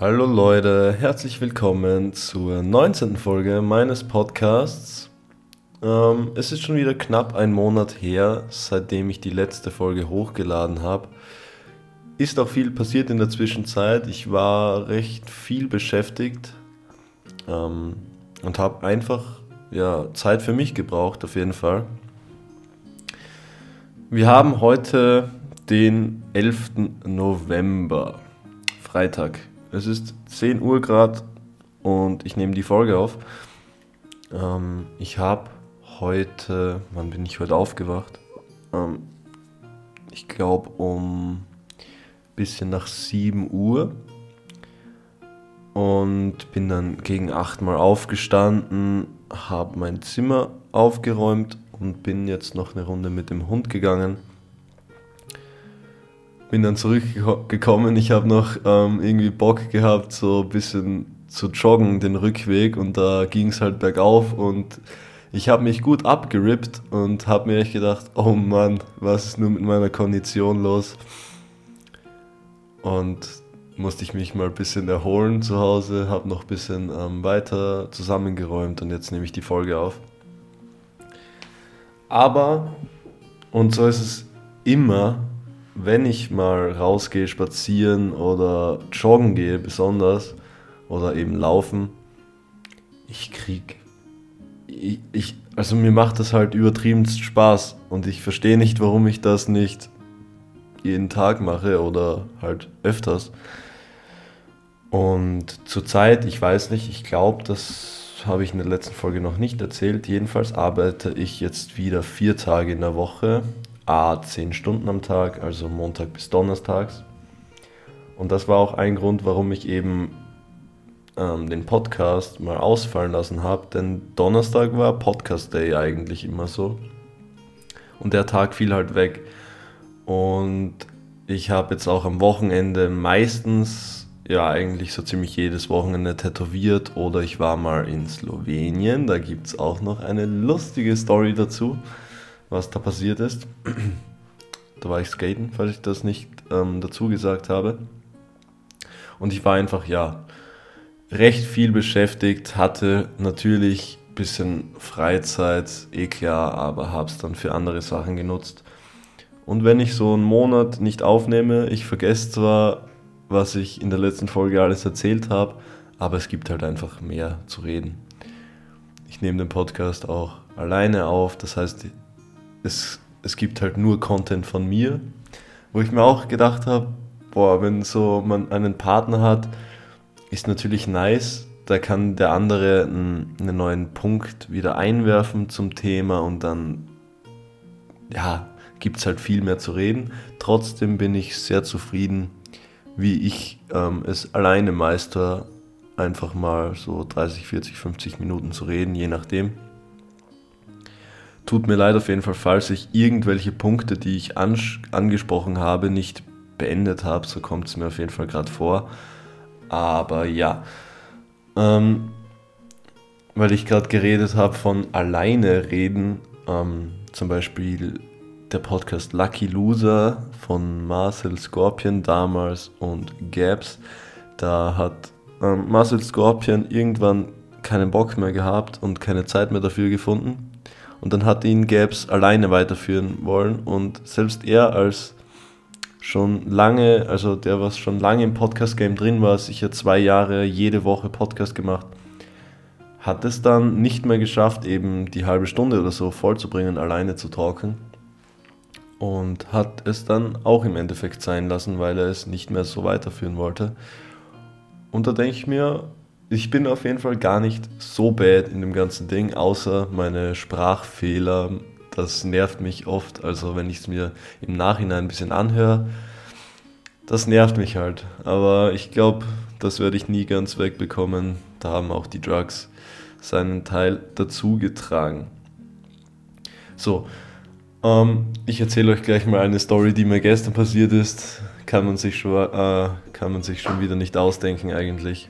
Hallo Leute, herzlich willkommen zur 19. Folge meines Podcasts. Ähm, es ist schon wieder knapp ein Monat her, seitdem ich die letzte Folge hochgeladen habe. Ist auch viel passiert in der Zwischenzeit. Ich war recht viel beschäftigt ähm, und habe einfach ja, Zeit für mich gebraucht, auf jeden Fall. Wir haben heute den 11. November, Freitag. Es ist 10 Uhr gerade und ich nehme die Folge auf. Ähm, ich habe heute, wann bin ich heute aufgewacht? Ähm, ich glaube um bisschen nach 7 Uhr und bin dann gegen 8 mal aufgestanden, habe mein Zimmer aufgeräumt und bin jetzt noch eine Runde mit dem Hund gegangen bin dann zurückgekommen. Ich habe noch ähm, irgendwie Bock gehabt, so ein bisschen zu joggen, den Rückweg. Und da ging es halt bergauf und ich habe mich gut abgerippt und habe mir echt gedacht, oh Mann, was ist nun mit meiner Kondition los? Und musste ich mich mal ein bisschen erholen zu Hause, habe noch ein bisschen ähm, weiter zusammengeräumt und jetzt nehme ich die Folge auf. Aber, und so ist es immer, wenn ich mal rausgehe, spazieren oder joggen gehe, besonders, oder eben laufen, ich krieg. Ich, ich, also mir macht das halt übertriebenst Spaß und ich verstehe nicht, warum ich das nicht jeden Tag mache oder halt öfters. Und zurzeit, ich weiß nicht, ich glaube, das habe ich in der letzten Folge noch nicht erzählt. Jedenfalls arbeite ich jetzt wieder vier Tage in der Woche A 10 Stunden am Tag, also Montag bis Donnerstags. Und das war auch ein Grund, warum ich eben ähm, den Podcast mal ausfallen lassen habe, denn Donnerstag war Podcast Day eigentlich immer so. Und der Tag fiel halt weg. Und ich habe jetzt auch am Wochenende meistens, ja eigentlich so ziemlich jedes Wochenende tätowiert oder ich war mal in Slowenien. Da gibt es auch noch eine lustige Story dazu was da passiert ist. da war ich skaten, falls ich das nicht ähm, dazu gesagt habe. Und ich war einfach, ja, recht viel beschäftigt, hatte natürlich ein bisschen Freizeit, eh klar, aber habe es dann für andere Sachen genutzt. Und wenn ich so einen Monat nicht aufnehme, ich vergesse zwar, was ich in der letzten Folge alles erzählt habe, aber es gibt halt einfach mehr zu reden. Ich nehme den Podcast auch alleine auf, das heißt, es, es gibt halt nur Content von mir, wo ich mir auch gedacht habe, boah, wenn so man einen Partner hat, ist natürlich nice, da kann der andere einen, neuen Punkt wieder einwerfen zum Thema und dann, ja, gibt es halt viel mehr zu reden. Trotzdem bin ich sehr zufrieden, wie ich ähm, es alleine meister, einfach mal so 30, 40, 50 Minuten zu reden, je nachdem. Tut mir leid auf jeden Fall, falls ich irgendwelche Punkte, die ich angesprochen habe, nicht beendet habe. So kommt es mir auf jeden Fall gerade vor. Aber ja, ähm, weil ich gerade geredet habe von alleine reden, ähm, zum Beispiel der Podcast Lucky Loser von Marcel Scorpion damals und Gabs. Da hat ähm, Marcel Scorpion irgendwann keinen Bock mehr gehabt und keine Zeit mehr dafür gefunden und dann hat ihn Gabs alleine weiterführen wollen und selbst er als schon lange, also der was schon lange im Podcast-Game drin war, sicher zwei Jahre jede Woche Podcast gemacht, hat es dann nicht mehr geschafft, eben die halbe Stunde oder so vollzubringen, alleine zu talken. Und hat es dann auch im Endeffekt sein lassen, weil er es nicht mehr so weiterführen wollte. Und da denke ich mir, ich bin auf jeden Fall gar nicht so bad in dem ganzen Ding, außer meine Sprachfehler. Das nervt mich oft. Also wenn ich es mir im Nachhinein ein bisschen anhöre, das nervt mich halt. Aber ich glaube, das werde ich nie ganz wegbekommen. Da haben auch die Drugs seinen Teil dazu getragen. So, ähm, ich erzähle euch gleich mal eine Story, die mir gestern passiert ist. Kann man sich schon, äh, kann man sich schon wieder nicht ausdenken eigentlich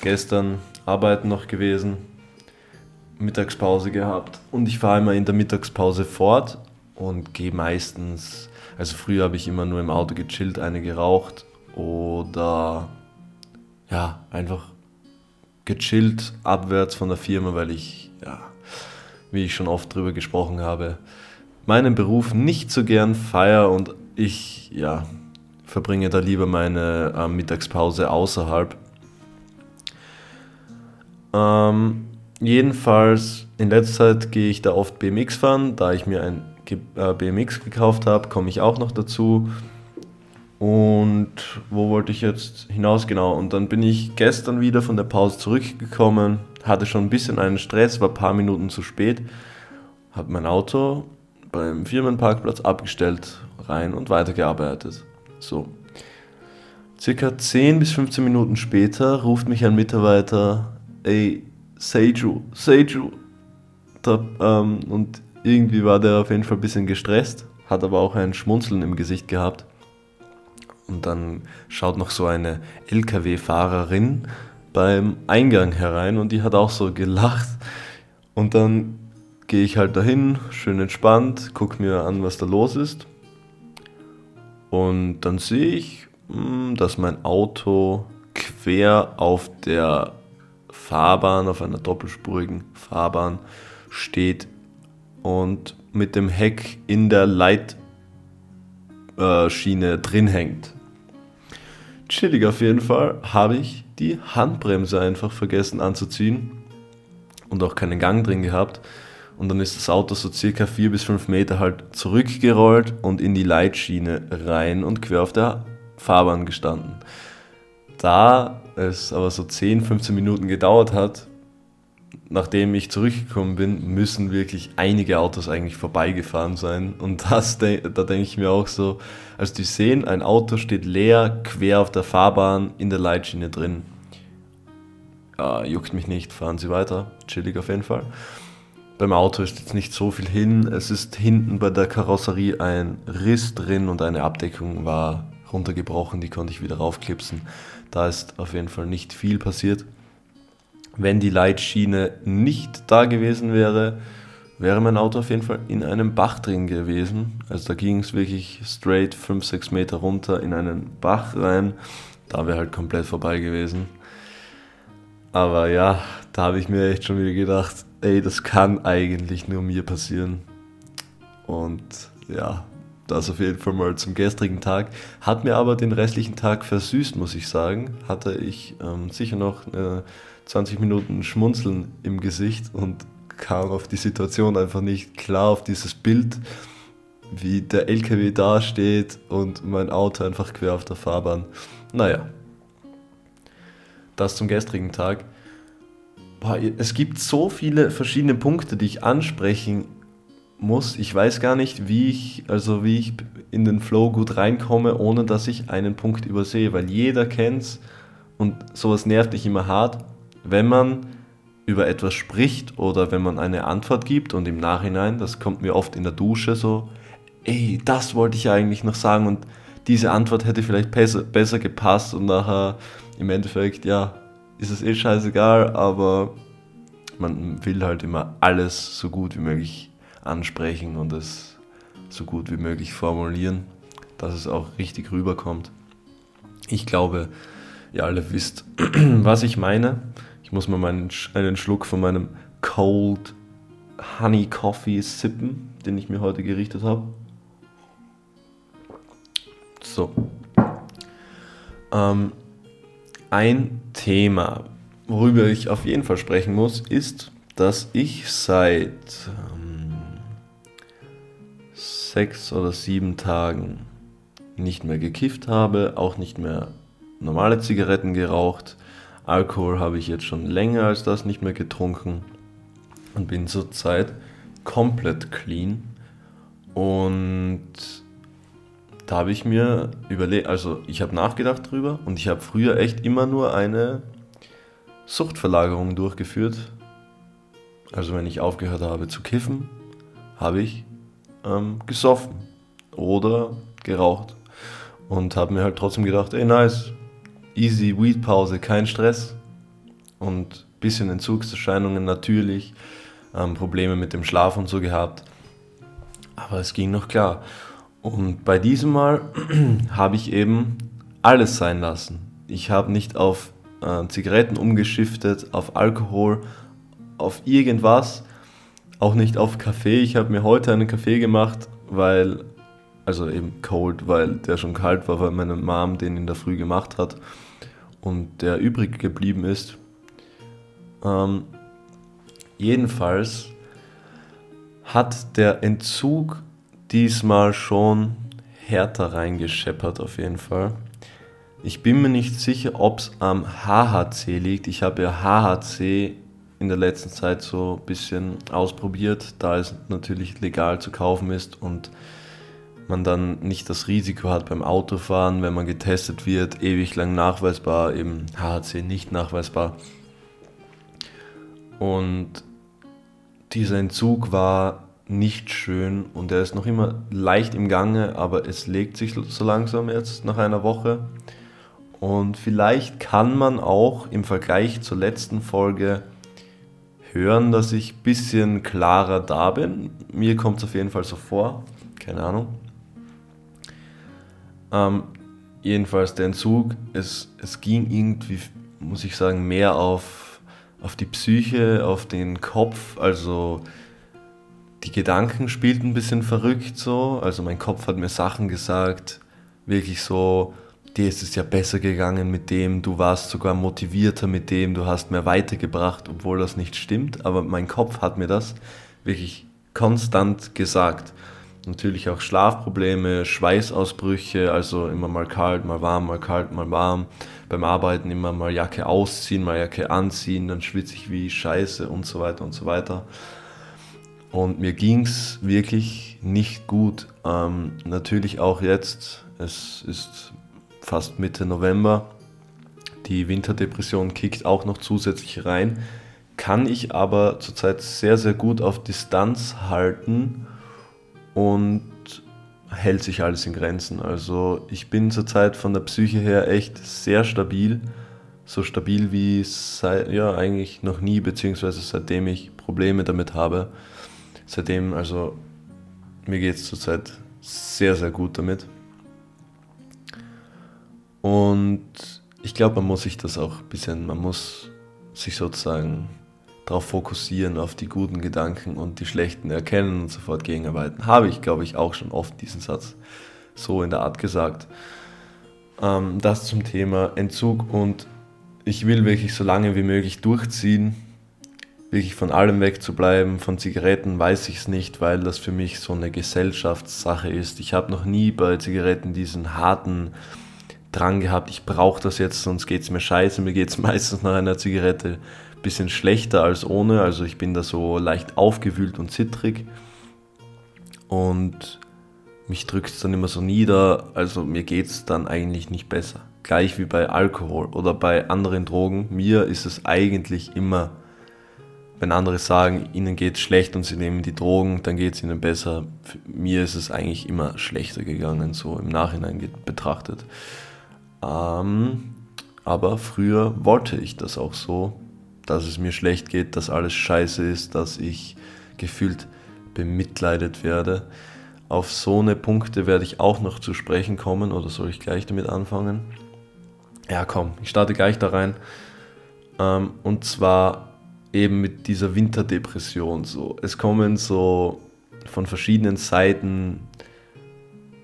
gestern arbeiten noch gewesen Mittagspause gehabt und ich fahre immer in der Mittagspause fort und gehe meistens, also früher habe ich immer nur im Auto gechillt, eine geraucht oder ja, einfach gechillt abwärts von der Firma, weil ich, ja, wie ich schon oft drüber gesprochen habe, meinen Beruf nicht so gern feier und ich, ja, verbringe da lieber meine äh, Mittagspause außerhalb. Ähm, jedenfalls, in letzter Zeit gehe ich da oft BMX fahren, da ich mir ein äh, BMX gekauft habe, komme ich auch noch dazu. Und wo wollte ich jetzt hinaus? Genau, und dann bin ich gestern wieder von der Pause zurückgekommen, hatte schon ein bisschen einen Stress, war ein paar Minuten zu spät, habe mein Auto beim Firmenparkplatz abgestellt, rein und weitergearbeitet. So. Circa 10 bis 15 Minuten später ruft mich ein Mitarbeiter, ey, Seiju, Seiju. Da, ähm, und irgendwie war der auf jeden Fall ein bisschen gestresst, hat aber auch ein Schmunzeln im Gesicht gehabt. Und dann schaut noch so eine LKW-Fahrerin beim Eingang herein und die hat auch so gelacht. Und dann gehe ich halt dahin, schön entspannt, gucke mir an, was da los ist. Und dann sehe ich, hm, dass mein Auto quer auf der Fahrbahn, auf einer doppelspurigen Fahrbahn steht und mit dem Heck in der Leitschiene drin hängt. Chillig auf jeden Fall habe ich die Handbremse einfach vergessen anzuziehen und auch keinen Gang drin gehabt. Und dann ist das Auto so circa 4 bis 5 Meter halt zurückgerollt und in die Leitschiene rein und quer auf der Fahrbahn gestanden. Da es aber so 10, 15 Minuten gedauert hat, nachdem ich zurückgekommen bin, müssen wirklich einige Autos eigentlich vorbeigefahren sein. Und das, da denke ich mir auch so, als die sehen, ein Auto steht leer, quer auf der Fahrbahn, in der Leitschiene drin. Ja, juckt mich nicht, fahren Sie weiter, chillig auf jeden Fall. Beim Auto ist jetzt nicht so viel hin. Es ist hinten bei der Karosserie ein Riss drin und eine Abdeckung war runtergebrochen, die konnte ich wieder raufklipsen. Da ist auf jeden Fall nicht viel passiert. Wenn die Leitschiene nicht da gewesen wäre, wäre mein Auto auf jeden Fall in einem Bach drin gewesen. Also da ging es wirklich straight 5, 6 Meter runter in einen Bach rein. Da wäre halt komplett vorbei gewesen. Aber ja, da habe ich mir echt schon wieder gedacht, ey, das kann eigentlich nur mir passieren. Und ja, das auf jeden Fall mal zum gestrigen Tag. Hat mir aber den restlichen Tag versüßt, muss ich sagen. Hatte ich ähm, sicher noch äh, 20 Minuten Schmunzeln im Gesicht und kam auf die Situation einfach nicht klar, auf dieses Bild, wie der LKW dasteht und mein Auto einfach quer auf der Fahrbahn. Naja, das zum gestrigen Tag. Es gibt so viele verschiedene Punkte, die ich ansprechen muss. Ich weiß gar nicht, wie ich, also wie ich in den Flow gut reinkomme, ohne dass ich einen Punkt übersehe, weil jeder kennt's und sowas nervt dich immer hart, wenn man über etwas spricht oder wenn man eine Antwort gibt und im Nachhinein, das kommt mir oft in der Dusche so, ey, das wollte ich eigentlich noch sagen und diese Antwort hätte vielleicht besser, besser gepasst und nachher im Endeffekt, ja, ist es eh scheißegal, aber man will halt immer alles so gut wie möglich ansprechen und es so gut wie möglich formulieren, dass es auch richtig rüberkommt. Ich glaube, ihr alle wisst, was ich meine. Ich muss mal meinen, einen Schluck von meinem Cold Honey Coffee sippen, den ich mir heute gerichtet habe. So. Ähm, ein Thema, worüber ich auf jeden Fall sprechen muss, ist, dass ich seit ähm, sechs oder sieben Tagen nicht mehr gekifft habe, auch nicht mehr normale Zigaretten geraucht. Alkohol habe ich jetzt schon länger als das nicht mehr getrunken und bin zurzeit komplett clean. Und da habe ich mir überlegt, also ich habe nachgedacht drüber und ich habe früher echt immer nur eine Suchtverlagerung durchgeführt. Also wenn ich aufgehört habe zu kiffen, habe ich ähm, gesoffen oder geraucht und habe mir halt trotzdem gedacht, ey nice, easy Weed Pause, kein Stress und bisschen Entzugserscheinungen natürlich, ähm, Probleme mit dem Schlaf und so gehabt. Aber es ging noch klar. Und bei diesem Mal habe ich eben alles sein lassen. Ich habe nicht auf äh, Zigaretten umgeschiftet, auf Alkohol, auf irgendwas, auch nicht auf Kaffee. Ich habe mir heute einen Kaffee gemacht, weil, also eben cold, weil der schon kalt war, weil meine Mom den in der Früh gemacht hat und der übrig geblieben ist. Ähm, jedenfalls hat der Entzug diesmal schon härter reingescheppert auf jeden Fall. Ich bin mir nicht sicher, ob es am HHC liegt. Ich habe ja HHC in der letzten Zeit so ein bisschen ausprobiert, da es natürlich legal zu kaufen ist und man dann nicht das Risiko hat beim Autofahren, wenn man getestet wird, ewig lang nachweisbar, eben HHC nicht nachweisbar. Und dieser Entzug war nicht schön und er ist noch immer leicht im Gange, aber es legt sich so langsam jetzt nach einer Woche. Und vielleicht kann man auch im Vergleich zur letzten Folge hören, dass ich ein bisschen klarer da bin. Mir kommt es auf jeden Fall so vor. Keine Ahnung. Ähm, jedenfalls der Entzug, es, es ging irgendwie, muss ich sagen, mehr auf, auf die Psyche, auf den Kopf. Also die Gedanken spielten ein bisschen verrückt so. Also mein Kopf hat mir Sachen gesagt, wirklich so, dir ist es ja besser gegangen mit dem, du warst sogar motivierter mit dem, du hast mehr weitergebracht, obwohl das nicht stimmt. Aber mein Kopf hat mir das wirklich konstant gesagt. Natürlich auch Schlafprobleme, Schweißausbrüche, also immer mal kalt, mal warm, mal kalt, mal warm. Beim Arbeiten immer mal Jacke ausziehen, mal Jacke anziehen, dann schwitze ich wie Scheiße und so weiter und so weiter. Und mir ging es wirklich nicht gut. Ähm, natürlich auch jetzt, es ist fast Mitte November, die Winterdepression kickt auch noch zusätzlich rein. Kann ich aber zurzeit sehr, sehr gut auf Distanz halten und hält sich alles in Grenzen. Also ich bin zurzeit von der Psyche her echt sehr stabil. So stabil wie seit, ja, eigentlich noch nie, beziehungsweise seitdem ich Probleme damit habe seitdem, also mir geht es zurzeit sehr, sehr gut damit. Und ich glaube, man muss sich das auch ein bisschen, man muss sich sozusagen darauf fokussieren, auf die guten Gedanken und die schlechten erkennen und sofort gegenarbeiten. Habe ich, glaube ich, auch schon oft diesen Satz so in der Art gesagt. Ähm, das zum Thema Entzug und ich will wirklich so lange wie möglich durchziehen, wirklich von allem wegzubleiben. Von Zigaretten weiß ich es nicht, weil das für mich so eine Gesellschaftssache ist. Ich habe noch nie bei Zigaretten diesen harten Drang gehabt, ich brauche das jetzt, sonst geht es mir scheiße. Mir geht es meistens nach einer Zigarette ein bisschen schlechter als ohne. Also ich bin da so leicht aufgewühlt und zittrig. Und mich drückt es dann immer so nieder. Also mir geht es dann eigentlich nicht besser. Gleich wie bei Alkohol oder bei anderen Drogen. Mir ist es eigentlich immer wenn andere sagen, ihnen geht es schlecht und sie nehmen die Drogen, dann geht es ihnen besser. Für mir ist es eigentlich immer schlechter gegangen, so im Nachhinein betrachtet. Ähm, aber früher wollte ich das auch so, dass es mir schlecht geht, dass alles scheiße ist, dass ich gefühlt bemitleidet werde. Auf so eine Punkte werde ich auch noch zu sprechen kommen oder soll ich gleich damit anfangen? Ja, komm, ich starte gleich da rein. Ähm, und zwar eben mit dieser Winterdepression so. Es kommen so von verschiedenen Seiten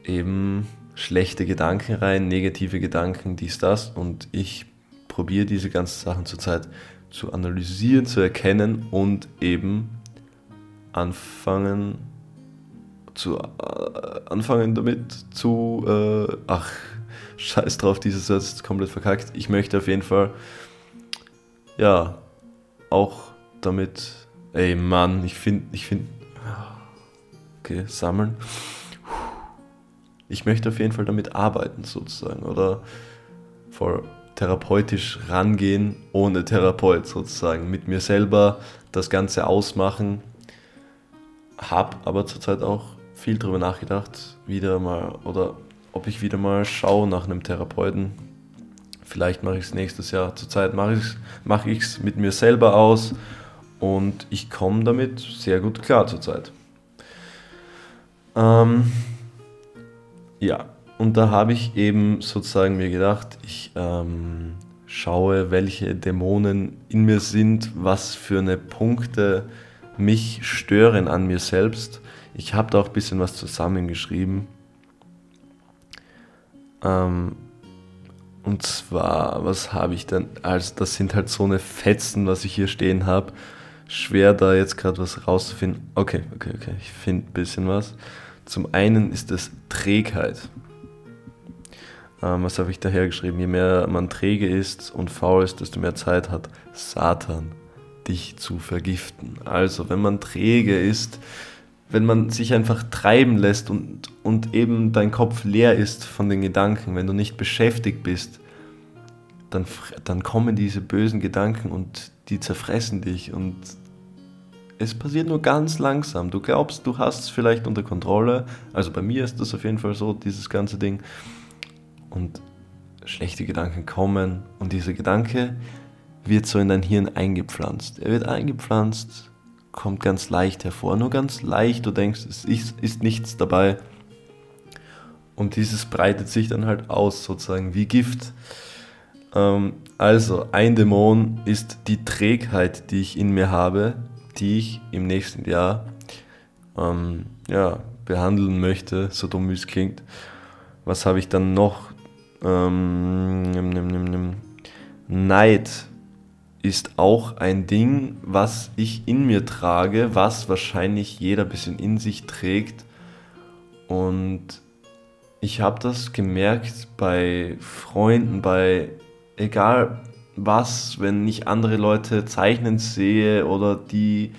eben schlechte Gedanken rein, negative Gedanken, dies, das. Und ich probiere diese ganzen Sachen zurzeit zu analysieren, zu erkennen und eben anfangen zu äh, anfangen damit zu äh, ach scheiß drauf dieses Satz ist komplett verkackt ich möchte auf jeden Fall ja auch damit, ey Mann, ich finde, ich finde, okay, sammeln. Ich möchte auf jeden Fall damit arbeiten sozusagen oder voll therapeutisch rangehen ohne Therapeut sozusagen, mit mir selber das Ganze ausmachen. Hab aber zurzeit auch viel darüber nachgedacht, wieder mal oder ob ich wieder mal schaue nach einem Therapeuten, Vielleicht mache ich es nächstes Jahr. Zurzeit mache ich es mach mit mir selber aus und ich komme damit sehr gut klar zurzeit. Ähm, ja, und da habe ich eben sozusagen mir gedacht, ich ähm, schaue, welche Dämonen in mir sind, was für eine Punkte mich stören an mir selbst. Ich habe da auch ein bisschen was zusammengeschrieben. Ähm, und zwar, was habe ich denn? Also, das sind halt so eine Fetzen, was ich hier stehen habe. Schwer da jetzt gerade was rauszufinden. Okay, okay, okay, ich finde ein bisschen was. Zum einen ist es Trägheit. Ähm, was habe ich daher geschrieben? Je mehr man träge ist und faul ist, desto mehr Zeit hat Satan, dich zu vergiften. Also, wenn man träge ist, wenn man sich einfach treiben lässt und, und eben dein Kopf leer ist von den Gedanken, wenn du nicht beschäftigt bist, dann, dann kommen diese bösen Gedanken und die zerfressen dich und es passiert nur ganz langsam. Du glaubst, du hast es vielleicht unter Kontrolle. Also bei mir ist das auf jeden Fall so, dieses ganze Ding. Und schlechte Gedanken kommen und dieser Gedanke wird so in dein Hirn eingepflanzt. Er wird eingepflanzt kommt ganz leicht hervor, nur ganz leicht. Du denkst, es ist, ist nichts dabei. Und dieses breitet sich dann halt aus, sozusagen wie Gift. Ähm, also, ein Dämon ist die Trägheit, die ich in mir habe, die ich im nächsten Jahr ähm, ja, behandeln möchte, so dumm wie es klingt. Was habe ich dann noch? Ähm, nimm, nimm, nimm, Neid ist auch ein Ding, was ich in mir trage, was wahrscheinlich jeder ein bisschen in sich trägt. Und ich habe das gemerkt bei Freunden, bei egal was, wenn ich andere Leute zeichnen sehe oder die,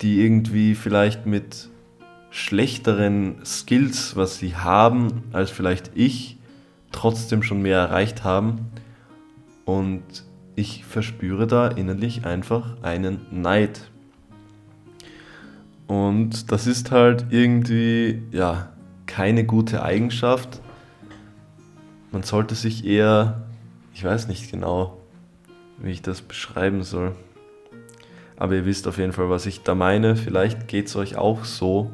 die irgendwie vielleicht mit schlechteren Skills, was sie haben, als vielleicht ich, trotzdem schon mehr erreicht haben. Und ich verspüre da innerlich einfach einen Neid. Und das ist halt irgendwie, ja, keine gute Eigenschaft. Man sollte sich eher, ich weiß nicht genau, wie ich das beschreiben soll. Aber ihr wisst auf jeden Fall, was ich da meine. Vielleicht geht es euch auch so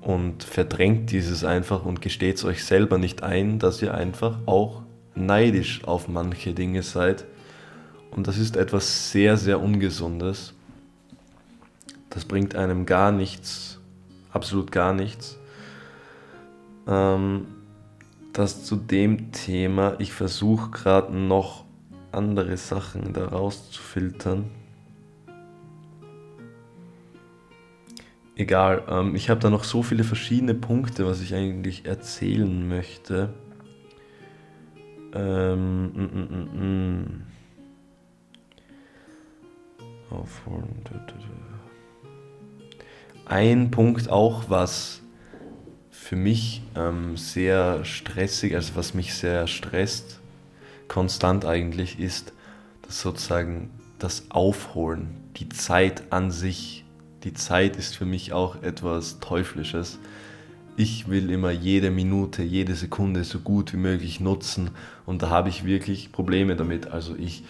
und verdrängt dieses einfach und gesteht es euch selber nicht ein, dass ihr einfach auch neidisch auf manche Dinge seid und das ist etwas sehr, sehr Ungesundes. Das bringt einem gar nichts, absolut gar nichts. Ähm, das zu dem Thema, ich versuche gerade noch andere Sachen daraus zu filtern. Egal, ähm, ich habe da noch so viele verschiedene Punkte, was ich eigentlich erzählen möchte. Ähm, mm, mm, mm, mm. Aufholen. Ein Punkt auch, was für mich ähm, sehr stressig, also was mich sehr stresst, konstant eigentlich, ist das sozusagen das Aufholen, die Zeit an sich. Die Zeit ist für mich auch etwas Teuflisches. Ich will immer jede Minute, jede Sekunde so gut wie möglich nutzen und da habe ich wirklich Probleme damit. Also ich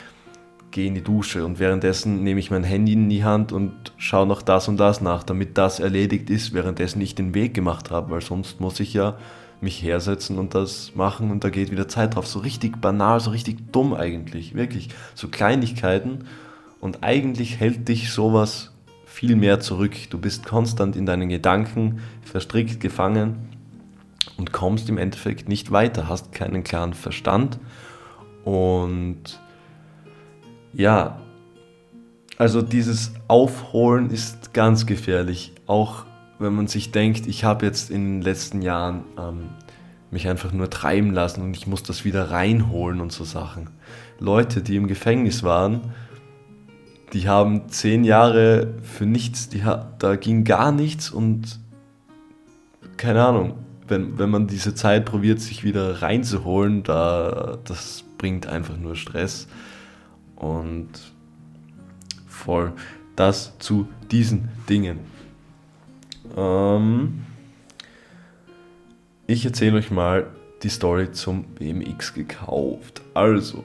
gehe in die Dusche und währenddessen nehme ich mein Handy in die Hand und schaue noch das und das nach, damit das erledigt ist, währenddessen ich den Weg gemacht habe, weil sonst muss ich ja mich hersetzen und das machen und da geht wieder Zeit drauf. So richtig banal, so richtig dumm eigentlich, wirklich. So Kleinigkeiten und eigentlich hält dich sowas viel mehr zurück. Du bist konstant in deinen Gedanken verstrickt, gefangen und kommst im Endeffekt nicht weiter, hast keinen klaren Verstand und ja, also dieses Aufholen ist ganz gefährlich. Auch wenn man sich denkt, ich habe jetzt in den letzten Jahren ähm, mich einfach nur treiben lassen und ich muss das wieder reinholen und so Sachen. Leute, die im Gefängnis waren, die haben zehn Jahre für nichts, die, da ging gar nichts und keine Ahnung, wenn, wenn man diese Zeit probiert, sich wieder reinzuholen, da, das bringt einfach nur Stress. Und voll das zu diesen Dingen. Ähm, ich erzähle euch mal die Story zum BMX gekauft. Also,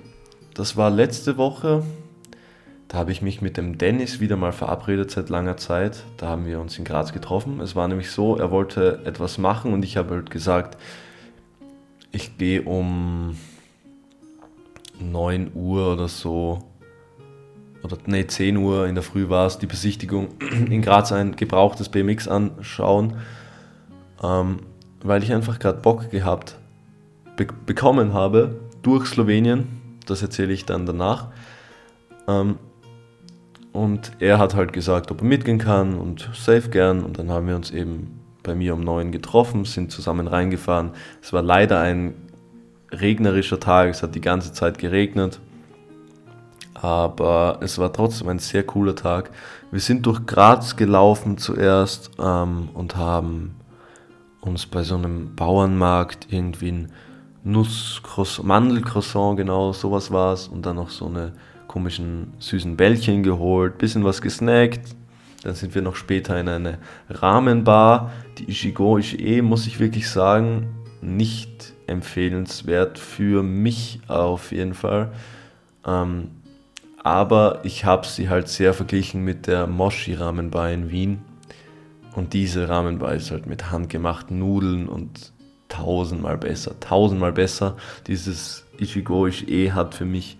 das war letzte Woche. da habe ich mich mit dem Dennis wieder mal verabredet seit langer Zeit. Da haben wir uns in Graz getroffen. Es war nämlich so, er wollte etwas machen und ich habe halt gesagt, ich gehe um 9 Uhr oder so, oder nee, 10 Uhr in der Früh war es, die Besichtigung in Graz ein gebrauchtes BMX anschauen, ähm, weil ich einfach gerade Bock gehabt be bekommen habe durch Slowenien. Das erzähle ich dann danach. Ähm, und er hat halt gesagt, ob er mitgehen kann und safe gern. Und dann haben wir uns eben bei mir um neun getroffen, sind zusammen reingefahren. Es war leider ein regnerischer Tag, es hat die ganze Zeit geregnet. Aber es war trotzdem ein sehr cooler Tag. Wir sind durch Graz gelaufen zuerst ähm, und haben uns bei so einem Bauernmarkt irgendwie ein Nuss, Mandelcroissant, genau, sowas war es. Und dann noch so eine komischen süßen Bällchen geholt, bisschen was gesnackt. Dann sind wir noch später in eine Rahmenbar. Die Ishigo Ishie, muss ich wirklich sagen, nicht empfehlenswert für mich auf jeden Fall. Ähm, aber ich habe sie halt sehr verglichen mit der Moshi Rahmenbar in Wien. Und diese Rahmenbar ist halt mit handgemachten Nudeln und tausendmal besser. Tausendmal besser. Dieses Ichigo Ishie hat für mich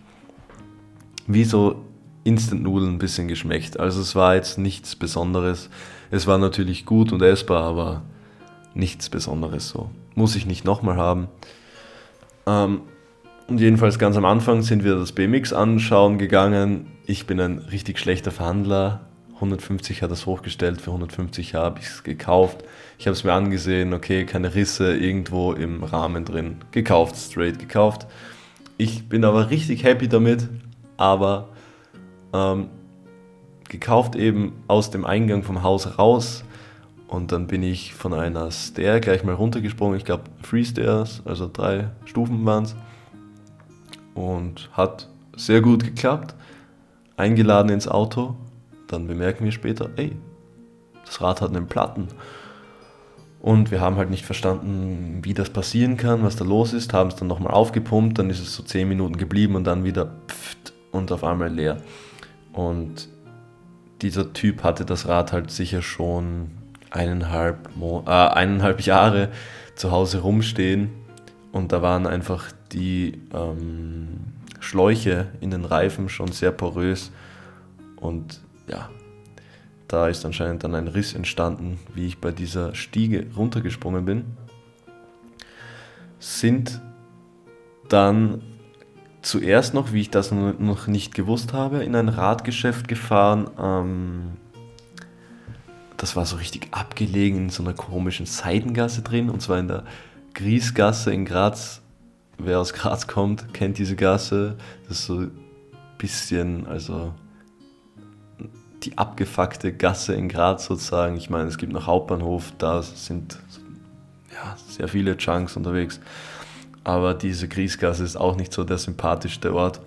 wie so Instant-Nudeln ein bisschen geschmeckt. Also es war jetzt nichts Besonderes. Es war natürlich gut und essbar, aber nichts Besonderes so. Muss ich nicht nochmal haben. Ähm, und jedenfalls ganz am Anfang sind wir das BMX anschauen gegangen. Ich bin ein richtig schlechter Verhandler. 150 hat das hochgestellt, für 150 habe ich es gekauft. Ich habe es mir angesehen, okay, keine Risse irgendwo im Rahmen drin. Gekauft, straight gekauft. Ich bin aber richtig happy damit, aber ähm, gekauft eben aus dem Eingang vom Haus raus. Und dann bin ich von einer Stair gleich mal runtergesprungen. Ich glaube, Free Stairs, also drei Stufen waren es. Und hat sehr gut geklappt. Eingeladen ins Auto. Dann bemerken wir später, ey, das Rad hat einen Platten. Und wir haben halt nicht verstanden, wie das passieren kann, was da los ist, haben es dann nochmal aufgepumpt, dann ist es so 10 Minuten geblieben und dann wieder pfft, und auf einmal leer. Und dieser Typ hatte das Rad halt sicher schon eineinhalb, Mo äh, eineinhalb Jahre zu Hause rumstehen und da waren einfach die ähm, Schläuche in den Reifen schon sehr porös und ja, da ist anscheinend dann ein Riss entstanden, wie ich bei dieser Stiege runtergesprungen bin. Sind dann zuerst noch, wie ich das noch nicht gewusst habe, in ein Radgeschäft gefahren. Ähm, das war so richtig abgelegen in so einer komischen Seitengasse drin, und zwar in der Griesgasse in Graz. Wer aus Graz kommt, kennt diese Gasse. Das ist so ein bisschen, also die abgefuckte Gasse in Graz sozusagen. Ich meine, es gibt noch Hauptbahnhof, da sind ja, sehr viele Chunks unterwegs aber diese Griesgasse ist auch nicht so der sympathischste Ort.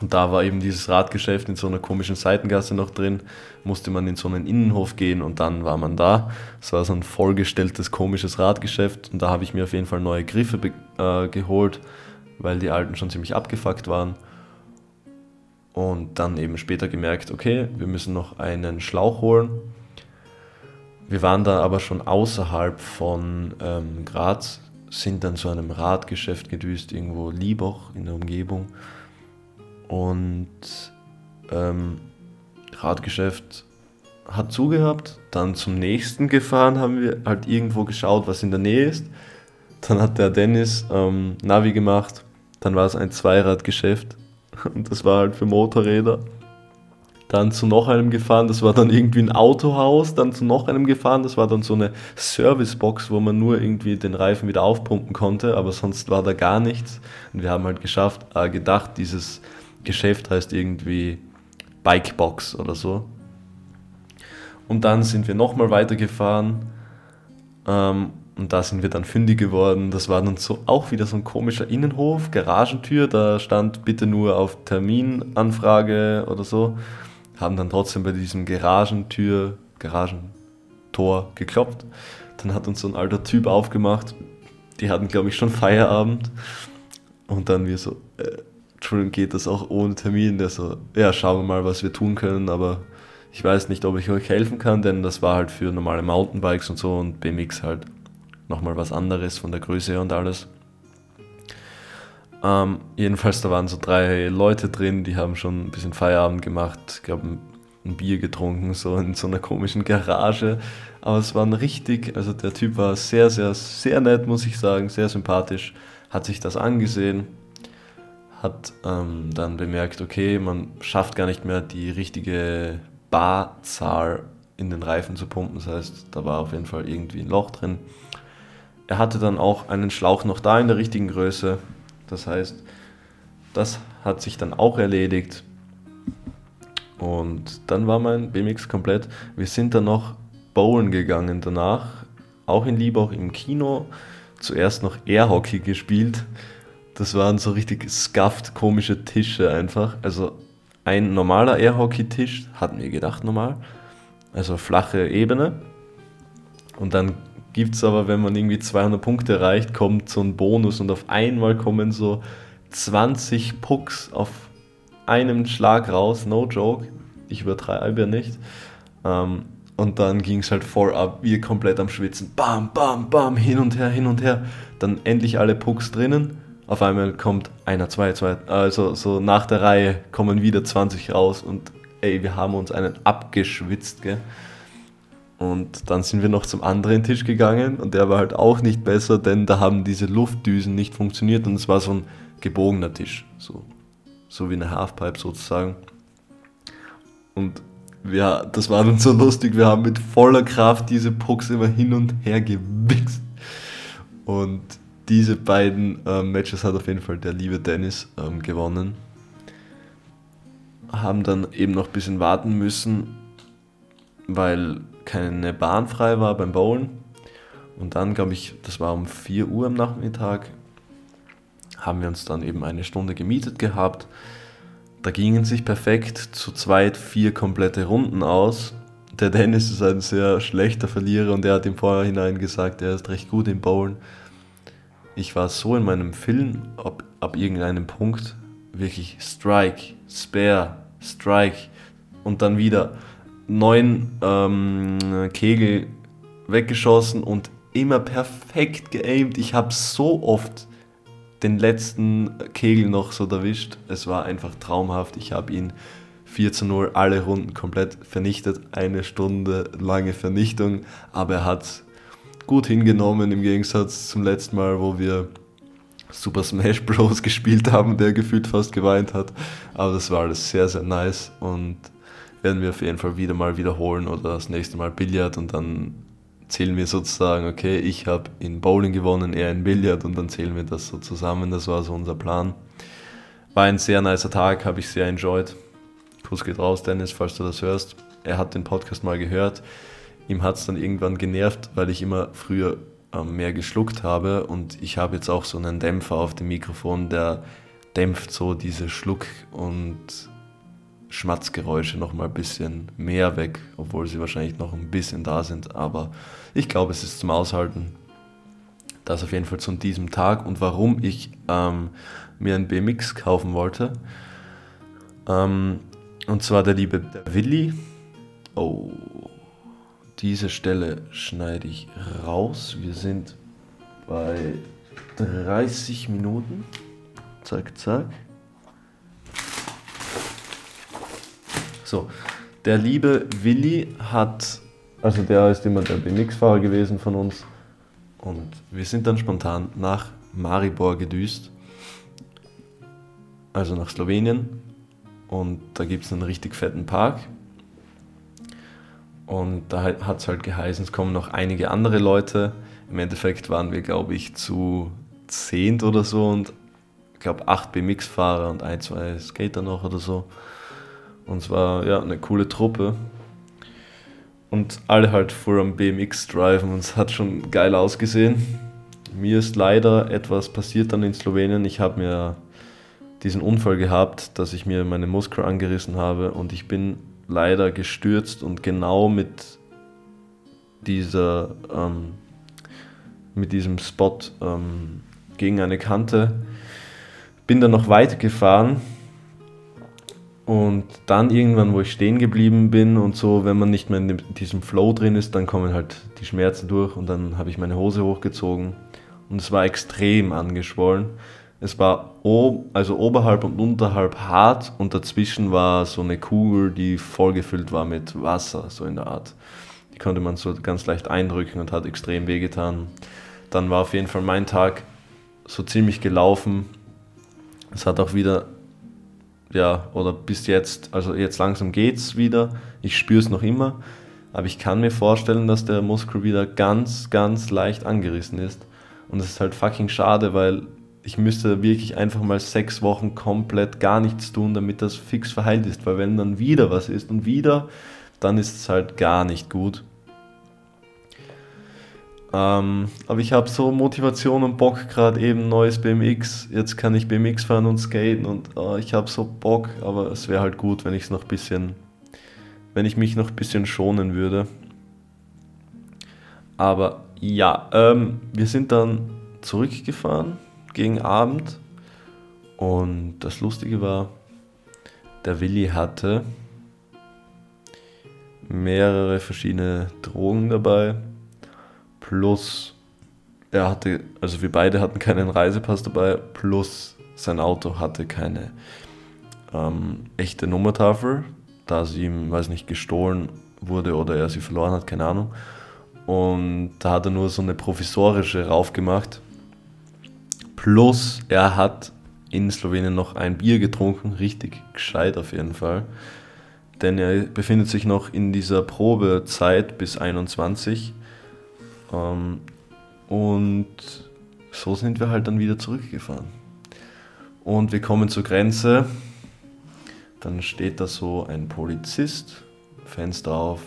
Und da war eben dieses Radgeschäft in so einer komischen Seitengasse noch drin, musste man in so einen Innenhof gehen und dann war man da. Es war so ein vollgestelltes komisches Radgeschäft und da habe ich mir auf jeden Fall neue Griffe äh, geholt, weil die alten schon ziemlich abgefuckt waren. Und dann eben später gemerkt, okay, wir müssen noch einen Schlauch holen. Wir waren da aber schon außerhalb von ähm, Graz, sind dann zu einem Radgeschäft gedüst, irgendwo Liebach in der Umgebung. Und ähm, Radgeschäft hat zugehabt. Dann zum nächsten gefahren, haben wir halt irgendwo geschaut, was in der Nähe ist. Dann hat der Dennis ähm, Navi gemacht. Dann war es ein Zweiradgeschäft. Und das war halt für Motorräder dann zu noch einem gefahren, das war dann irgendwie ein Autohaus, dann zu noch einem gefahren, das war dann so eine Servicebox, wo man nur irgendwie den Reifen wieder aufpumpen konnte, aber sonst war da gar nichts. Und wir haben halt geschafft, äh, gedacht, dieses Geschäft heißt irgendwie Bikebox oder so. Und dann sind wir nochmal weitergefahren ähm, und da sind wir dann fündig geworden. Das war dann so auch wieder so ein komischer Innenhof, Garagentür, da stand bitte nur auf Terminanfrage oder so haben dann trotzdem bei diesem Garagentür, Garagentor geklopft. Dann hat uns so ein alter Typ aufgemacht. Die hatten, glaube ich, schon Feierabend. Und dann wir so, äh, Entschuldigung, geht das auch ohne Termin? Der so, ja, schauen wir mal, was wir tun können, aber ich weiß nicht, ob ich euch helfen kann, denn das war halt für normale Mountainbikes und so und BMX halt nochmal was anderes von der Größe und alles. Ähm, jedenfalls, da waren so drei Leute drin, die haben schon ein bisschen Feierabend gemacht, ich glaube, ein Bier getrunken, so in so einer komischen Garage. Aber es war richtig, also der Typ war sehr, sehr, sehr nett, muss ich sagen, sehr sympathisch, hat sich das angesehen, hat ähm, dann bemerkt, okay, man schafft gar nicht mehr die richtige Barzahl in den Reifen zu pumpen. Das heißt, da war auf jeden Fall irgendwie ein Loch drin. Er hatte dann auch einen Schlauch noch da in der richtigen Größe. Das heißt, das hat sich dann auch erledigt. Und dann war mein BMX komplett. Wir sind dann noch bowlen gegangen danach, auch in Liebach im Kino. Zuerst noch Airhockey gespielt. Das waren so richtig scuffed, komische Tische einfach. Also ein normaler Airhockey-Tisch, hatten wir gedacht normal. Also flache Ebene. Und dann gibt es aber, wenn man irgendwie 200 Punkte erreicht, kommt so ein Bonus und auf einmal kommen so 20 Pucks auf einem Schlag raus, no joke, ich übertreibe ja nicht. Ähm, und dann ging es halt voll ab, wir komplett am Schwitzen, bam, bam, bam, hin und her, hin und her. Dann endlich alle Pucks drinnen. Auf einmal kommt einer, zwei, zwei, also so nach der Reihe kommen wieder 20 raus und ey, wir haben uns einen abgeschwitzt, gell. Und dann sind wir noch zum anderen Tisch gegangen und der war halt auch nicht besser, denn da haben diese Luftdüsen nicht funktioniert und es war so ein gebogener Tisch, so, so wie eine Halfpipe sozusagen. Und ja, das war dann so lustig, wir haben mit voller Kraft diese Pucks immer hin und her gewichst. Und diese beiden ähm, Matches hat auf jeden Fall der liebe Dennis ähm, gewonnen. Haben dann eben noch ein bisschen warten müssen, weil keine Bahn frei war beim Bowlen. Und dann, glaube ich, das war um 4 Uhr am Nachmittag, haben wir uns dann eben eine Stunde gemietet gehabt. Da gingen sich perfekt zu zweit vier komplette Runden aus. Der Dennis ist ein sehr schlechter Verlierer und er hat im Vorhinein gesagt, er ist recht gut im Bowlen. Ich war so in meinem Film ab, ab irgendeinem Punkt wirklich Strike, Spare, Strike und dann wieder neun ähm, Kegel weggeschossen und immer perfekt geaimt. Ich habe so oft den letzten Kegel noch so erwischt. Es war einfach traumhaft. Ich habe ihn 4 zu 0 alle Runden komplett vernichtet. Eine Stunde lange Vernichtung. Aber er hat gut hingenommen im Gegensatz zum letzten Mal, wo wir Super Smash Bros. gespielt haben, der gefühlt fast geweint hat. Aber das war alles sehr, sehr nice und werden wir auf jeden Fall wieder mal wiederholen oder das nächste Mal Billard und dann zählen wir sozusagen, okay, ich habe in Bowling gewonnen, er in Billard und dann zählen wir das so zusammen. Das war so unser Plan. War ein sehr nicer Tag, habe ich sehr enjoyed. Kuss geht raus, Dennis, falls du das hörst. Er hat den Podcast mal gehört. Ihm hat es dann irgendwann genervt, weil ich immer früher ähm, mehr geschluckt habe und ich habe jetzt auch so einen Dämpfer auf dem Mikrofon, der dämpft so diese Schluck- und Schmatzgeräusche noch mal ein bisschen mehr weg, obwohl sie wahrscheinlich noch ein bisschen da sind. Aber ich glaube, es ist zum Aushalten. Das auf jeden Fall zu diesem Tag und warum ich ähm, mir ein BMX kaufen wollte. Ähm, und zwar der liebe Willi. Oh, diese Stelle schneide ich raus. Wir sind bei 30 Minuten. Zack, zack. So, der liebe Willi hat, also der ist immer der BMX-Fahrer gewesen von uns. Und wir sind dann spontan nach Maribor gedüst, also nach Slowenien. Und da gibt es einen richtig fetten Park. Und da hat es halt geheißen, es kommen noch einige andere Leute. Im Endeffekt waren wir, glaube ich, zu zehnt oder so und ich glaube acht BMX-Fahrer und ein, zwei Skater noch oder so. Und es war ja eine coole Truppe. Und alle halt vor am BMX driven und es hat schon geil ausgesehen. Mir ist leider etwas passiert dann in Slowenien. Ich habe mir diesen Unfall gehabt, dass ich mir meine Muskel angerissen habe und ich bin leider gestürzt und genau mit dieser ähm, mit diesem Spot ähm, gegen eine Kante bin dann noch weitergefahren und dann irgendwann, wo ich stehen geblieben bin und so, wenn man nicht mehr in diesem Flow drin ist, dann kommen halt die Schmerzen durch und dann habe ich meine Hose hochgezogen und es war extrem angeschwollen. Es war ob, also oberhalb und unterhalb hart und dazwischen war so eine Kugel, die vollgefüllt war mit Wasser, so in der Art. Die konnte man so ganz leicht eindrücken und hat extrem wehgetan. Dann war auf jeden Fall mein Tag so ziemlich gelaufen. Es hat auch wieder, ja, oder bis jetzt, also jetzt langsam geht's wieder. Ich spüre es noch immer, aber ich kann mir vorstellen, dass der Muskel wieder ganz, ganz leicht angerissen ist. Und es ist halt fucking schade, weil ich müsste wirklich einfach mal sechs Wochen komplett gar nichts tun, damit das fix verheilt ist. Weil wenn dann wieder was ist und wieder, dann ist es halt gar nicht gut. Ähm, aber ich habe so Motivation und Bock, gerade eben neues BMX. Jetzt kann ich BMX fahren und skaten und oh, ich habe so Bock, aber es wäre halt gut, wenn ich es noch ein bisschen, wenn ich mich noch ein bisschen schonen würde. Aber ja, ähm, wir sind dann zurückgefahren gegen Abend. Und das Lustige war, der Willi hatte mehrere verschiedene Drogen dabei. Plus, er hatte, also wir beide hatten keinen Reisepass dabei. Plus, sein Auto hatte keine ähm, echte Nummertafel, da sie ihm, weiß nicht, gestohlen wurde oder er sie verloren hat, keine Ahnung. Und da hat er nur so eine provisorische raufgemacht Plus, er hat in Slowenien noch ein Bier getrunken, richtig gescheit auf jeden Fall. Denn er befindet sich noch in dieser Probezeit bis 21. Ähm, und so sind wir halt dann wieder zurückgefahren. Und wir kommen zur Grenze. Dann steht da so ein Polizist, Fenster auf.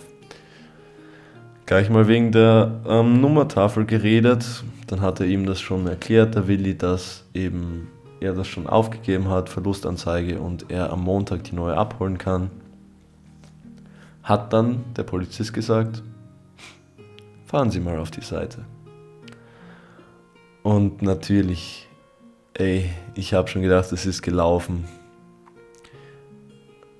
Gleich mal wegen der ähm, Nummertafel geredet dann hat er ihm das schon erklärt, der Willi, dass eben er das schon aufgegeben hat, Verlustanzeige, und er am Montag die neue abholen kann. Hat dann der Polizist gesagt, fahren Sie mal auf die Seite. Und natürlich, ey, ich habe schon gedacht, es ist gelaufen.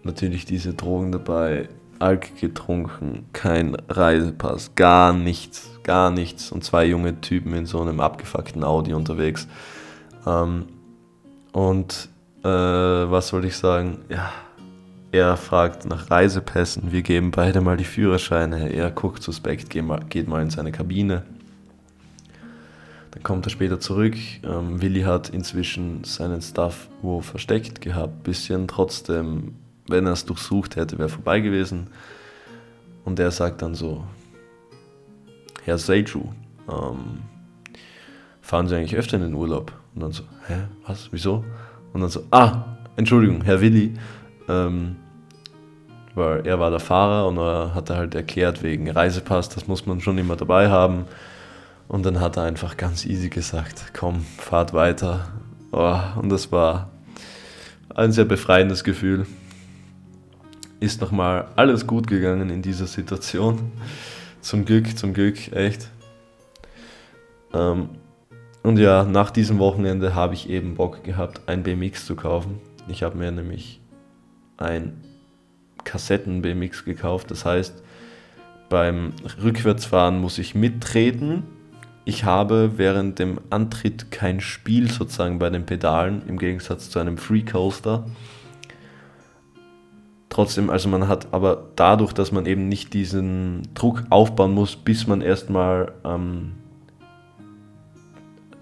Natürlich diese Drogen dabei, Alk getrunken, kein Reisepass, gar nichts, gar nichts. Und zwei junge Typen in so einem abgefuckten Audi unterwegs. Ähm, und äh, was wollte ich sagen? Ja, er fragt nach Reisepässen. Wir geben beide mal die Führerscheine. Er guckt suspekt, geht mal, geht mal in seine Kabine. Dann kommt er später zurück. Ähm, Willi hat inzwischen seinen Stuff wo versteckt gehabt, bisschen trotzdem wenn er es durchsucht hätte, wäre vorbei gewesen. Und er sagt dann so, Herr Seiju, ähm, fahren Sie eigentlich öfter in den Urlaub? Und dann so, hä, was, wieso? Und dann so, ah, Entschuldigung, Herr Willi, ähm, weil er war der Fahrer und er hat halt erklärt wegen Reisepass, das muss man schon immer dabei haben. Und dann hat er einfach ganz easy gesagt, komm, fahrt weiter. Oh, und das war ein sehr befreiendes Gefühl ist nochmal alles gut gegangen in dieser Situation. Zum Glück, zum Glück, echt. Ähm, und ja, nach diesem Wochenende habe ich eben Bock gehabt, ein BMX zu kaufen. Ich habe mir nämlich ein Kassetten-BMX gekauft. Das heißt, beim Rückwärtsfahren muss ich mittreten. Ich habe während dem Antritt kein Spiel sozusagen bei den Pedalen, im Gegensatz zu einem Free Coaster trotzdem, also man hat aber dadurch, dass man eben nicht diesen Druck aufbauen muss, bis man erstmal ähm,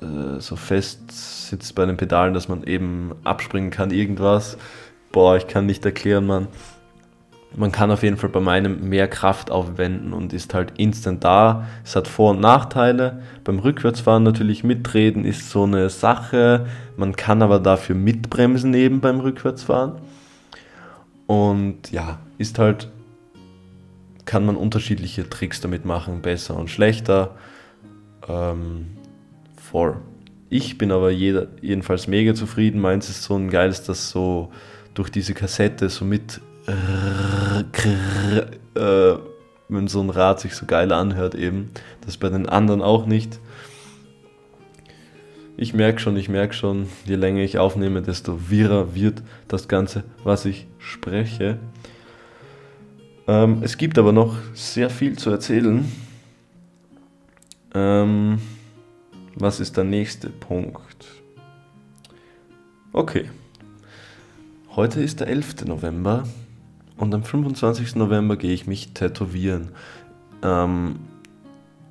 äh, so fest sitzt bei den Pedalen, dass man eben abspringen kann, irgendwas. Boah, ich kann nicht erklären, man. Man kann auf jeden Fall bei meinem mehr Kraft aufwenden und ist halt instant da. Es hat Vor- und Nachteile. Beim Rückwärtsfahren natürlich mittreten ist so eine Sache. Man kann aber dafür mitbremsen eben beim Rückwärtsfahren. Und ja, ist halt, kann man unterschiedliche Tricks damit machen, besser und schlechter. Ähm, voll. Ich bin aber jeder, jedenfalls mega zufrieden. Meins ist so ein geiles, das so durch diese Kassette so mit, äh, wenn so ein Rad sich so geil anhört eben. Das bei den anderen auch nicht. Ich merke schon, ich merke schon, je länger ich aufnehme, desto wirrer wird das Ganze, was ich spreche. Ähm, es gibt aber noch sehr viel zu erzählen. Ähm, was ist der nächste Punkt? Okay. Heute ist der 11. November und am 25. November gehe ich mich tätowieren. Ähm,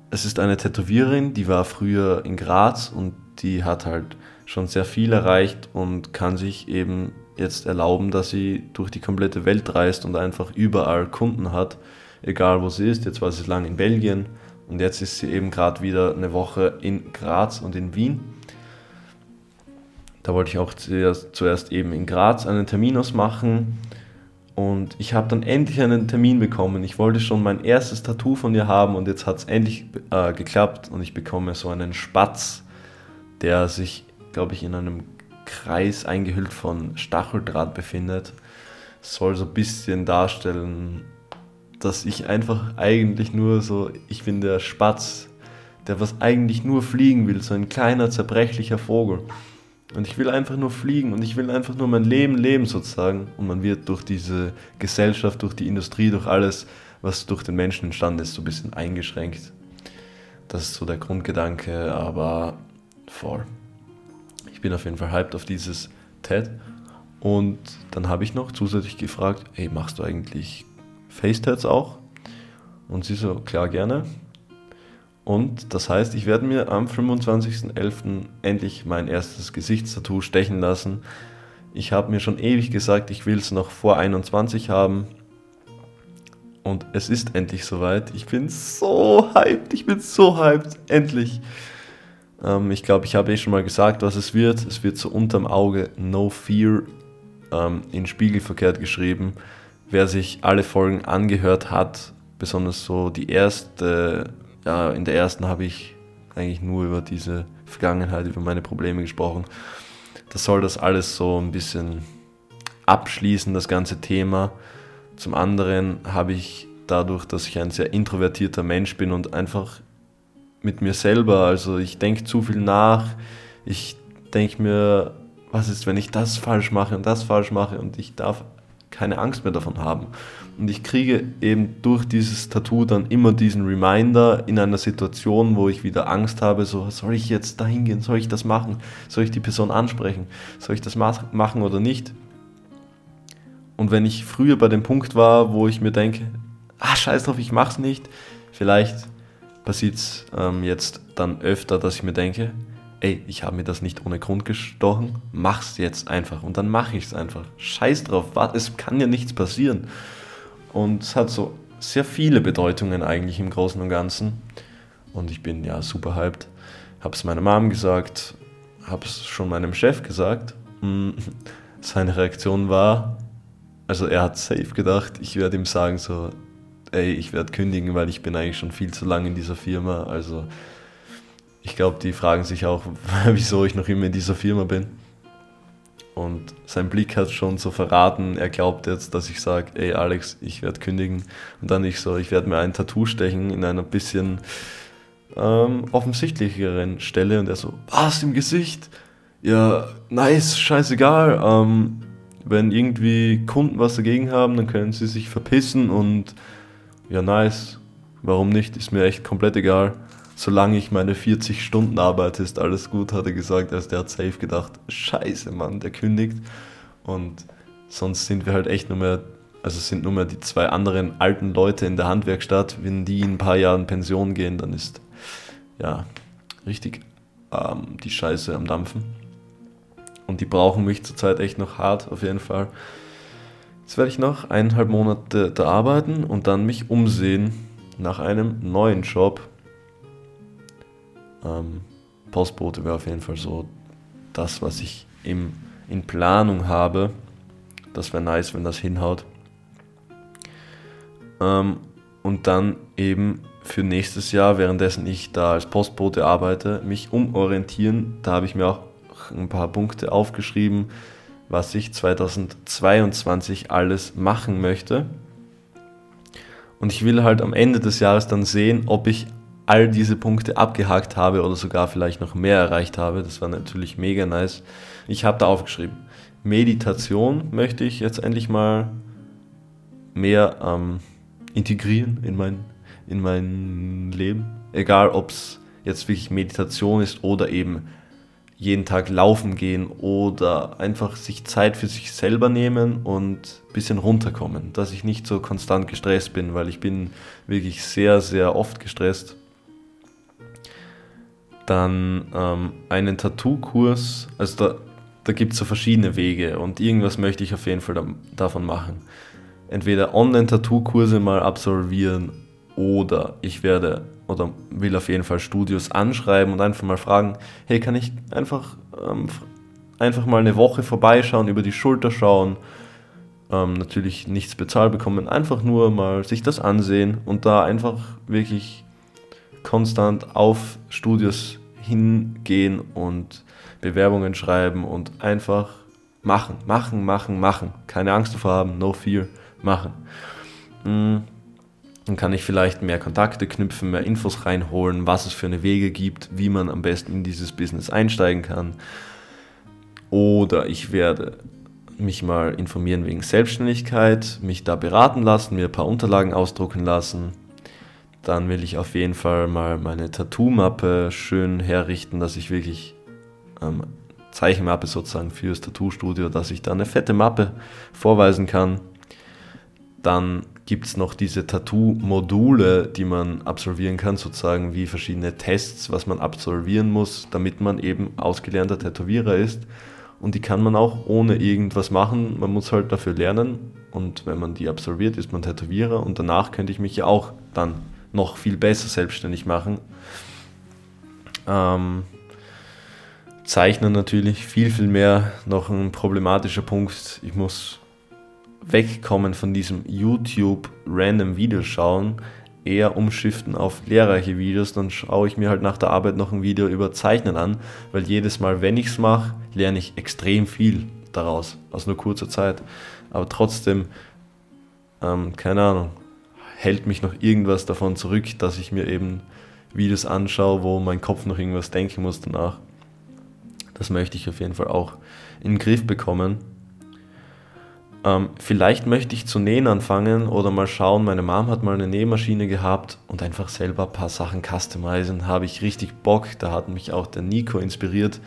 es ist eine Tätowiererin, die war früher in Graz und die hat halt schon sehr viel erreicht und kann sich eben jetzt erlauben, dass sie durch die komplette Welt reist und einfach überall Kunden hat, egal wo sie ist. Jetzt war sie lange in Belgien und jetzt ist sie eben gerade wieder eine Woche in Graz und in Wien. Da wollte ich auch zuerst, zuerst eben in Graz einen Termin ausmachen und ich habe dann endlich einen Termin bekommen. Ich wollte schon mein erstes Tattoo von ihr haben und jetzt hat es endlich äh, geklappt und ich bekomme so einen Spatz, der sich, glaube ich, in einem Kreis eingehüllt von Stacheldraht befindet. Soll so ein bisschen darstellen, dass ich einfach eigentlich nur so, ich bin der Spatz, der was eigentlich nur fliegen will, so ein kleiner zerbrechlicher Vogel. Und ich will einfach nur fliegen und ich will einfach nur mein Leben leben sozusagen. Und man wird durch diese Gesellschaft, durch die Industrie, durch alles, was durch den Menschen entstanden ist, so ein bisschen eingeschränkt. Das ist so der Grundgedanke, aber voll. Ich bin auf jeden Fall hyped auf dieses TED. Und dann habe ich noch zusätzlich gefragt, hey, machst du eigentlich FaceTags auch? Und sie so, klar, gerne. Und das heißt, ich werde mir am 25.11. endlich mein erstes Gesichtstattoo stechen lassen. Ich habe mir schon ewig gesagt, ich will es noch vor 21 haben. Und es ist endlich soweit. Ich bin so hyped, ich bin so hyped, endlich. Ähm, ich glaube, ich habe eh schon mal gesagt, was es wird. Es wird so unterm Auge No Fear ähm, in Spiegelverkehrt geschrieben. Wer sich alle Folgen angehört hat, besonders so die erste ja, in der ersten habe ich eigentlich nur über diese Vergangenheit, über meine Probleme gesprochen. Das soll das alles so ein bisschen abschließen, das ganze Thema. Zum anderen habe ich dadurch, dass ich ein sehr introvertierter Mensch bin und einfach mit mir selber, also ich denke zu viel nach, ich denke mir, was ist, wenn ich das falsch mache und das falsch mache und ich darf keine Angst mehr davon haben. Und ich kriege eben durch dieses Tattoo dann immer diesen Reminder in einer Situation, wo ich wieder Angst habe, so soll ich jetzt dahin gehen, soll ich das machen, soll ich die Person ansprechen, soll ich das machen oder nicht. Und wenn ich früher bei dem Punkt war, wo ich mir denke, ah scheiß drauf, ich mach's nicht, vielleicht passiert es ähm, jetzt dann öfter, dass ich mir denke, ey, ich habe mir das nicht ohne Grund gestochen, mach's jetzt einfach und dann mache ich es einfach. Scheiß drauf, es kann ja nichts passieren. Und es hat so sehr viele Bedeutungen eigentlich im Großen und Ganzen. Und ich bin ja super hyped. Hab's meiner Mom gesagt, hab's schon meinem Chef gesagt. Mm, seine Reaktion war, also er hat safe gedacht, ich werde ihm sagen so, ey, ich werde kündigen, weil ich bin eigentlich schon viel zu lange in dieser Firma. Also ich glaube, die fragen sich auch, wieso ich noch immer in dieser Firma bin. Und sein Blick hat schon so verraten, er glaubt jetzt, dass ich sage, ey Alex, ich werde kündigen. Und dann ich so, ich werde mir ein Tattoo stechen in einer bisschen ähm, offensichtlicheren Stelle. Und er so, was im Gesicht? Ja, nice, scheißegal. Ähm, wenn irgendwie Kunden was dagegen haben, dann können sie sich verpissen und ja, nice. Warum nicht? Ist mir echt komplett egal solange ich meine 40 Stunden arbeite, ist alles gut, hat er gesagt. Also der hat safe gedacht, scheiße, Mann, der kündigt. Und sonst sind wir halt echt nur mehr, also sind nur mehr die zwei anderen alten Leute in der Handwerkstatt. Wenn die in ein paar Jahren Pension gehen, dann ist ja richtig ähm, die Scheiße am Dampfen. Und die brauchen mich zurzeit echt noch hart, auf jeden Fall. Jetzt werde ich noch eineinhalb Monate da arbeiten und dann mich umsehen nach einem neuen Job. Ähm, Postbote wäre auf jeden Fall so das, was ich im, in Planung habe. Das wäre nice, wenn das hinhaut. Ähm, und dann eben für nächstes Jahr, währenddessen ich da als Postbote arbeite, mich umorientieren. Da habe ich mir auch ein paar Punkte aufgeschrieben, was ich 2022 alles machen möchte. Und ich will halt am Ende des Jahres dann sehen, ob ich all diese Punkte abgehakt habe oder sogar vielleicht noch mehr erreicht habe. Das war natürlich mega nice. Ich habe da aufgeschrieben, Meditation möchte ich jetzt endlich mal mehr ähm, integrieren in mein, in mein Leben. Egal, ob es jetzt wirklich Meditation ist oder eben jeden Tag laufen gehen oder einfach sich Zeit für sich selber nehmen und ein bisschen runterkommen, dass ich nicht so konstant gestresst bin, weil ich bin wirklich sehr, sehr oft gestresst. Dann ähm, einen Tattoo-Kurs, also da, da gibt es so verschiedene Wege und irgendwas möchte ich auf jeden Fall da, davon machen. Entweder Online-Tattoo-Kurse mal absolvieren oder ich werde oder will auf jeden Fall Studios anschreiben und einfach mal fragen, hey, kann ich einfach, ähm, einfach mal eine Woche vorbeischauen, über die Schulter schauen, ähm, natürlich nichts bezahlt bekommen, einfach nur mal sich das ansehen und da einfach wirklich konstant auf Studios hingehen und Bewerbungen schreiben und einfach machen, machen, machen, machen. Keine Angst davor haben, no fear, machen. Mhm. Dann kann ich vielleicht mehr Kontakte knüpfen, mehr Infos reinholen, was es für eine Wege gibt, wie man am besten in dieses Business einsteigen kann. Oder ich werde mich mal informieren wegen Selbstständigkeit, mich da beraten lassen, mir ein paar Unterlagen ausdrucken lassen. Dann will ich auf jeden Fall mal meine Tattoo-Mappe schön herrichten, dass ich wirklich ähm, Zeichenmappe sozusagen fürs Tattoo-Studio, dass ich da eine fette Mappe vorweisen kann. Dann gibt es noch diese Tattoo-Module, die man absolvieren kann, sozusagen wie verschiedene Tests, was man absolvieren muss, damit man eben ausgelernter Tätowierer ist. Und die kann man auch ohne irgendwas machen. Man muss halt dafür lernen. Und wenn man die absolviert, ist man Tätowierer. Und danach könnte ich mich ja auch dann noch viel besser selbstständig machen. Ähm, Zeichnen natürlich viel, viel mehr. Noch ein problematischer Punkt. Ich muss wegkommen von diesem YouTube random Videos schauen, eher umschiften auf lehrreiche Videos, dann schaue ich mir halt nach der Arbeit noch ein Video über Zeichnen an, weil jedes Mal, wenn ich es mache, lerne ich extrem viel daraus, aus nur kurzer Zeit. Aber trotzdem, ähm, keine Ahnung, hält mich noch irgendwas davon zurück, dass ich mir eben Videos anschaue, wo mein Kopf noch irgendwas denken muss danach. Das möchte ich auf jeden Fall auch in den Griff bekommen. Ähm, vielleicht möchte ich zu nähen anfangen oder mal schauen, meine Mom hat mal eine Nähmaschine gehabt und einfach selber ein paar Sachen customizen, habe ich richtig Bock. Da hat mich auch der Nico inspiriert,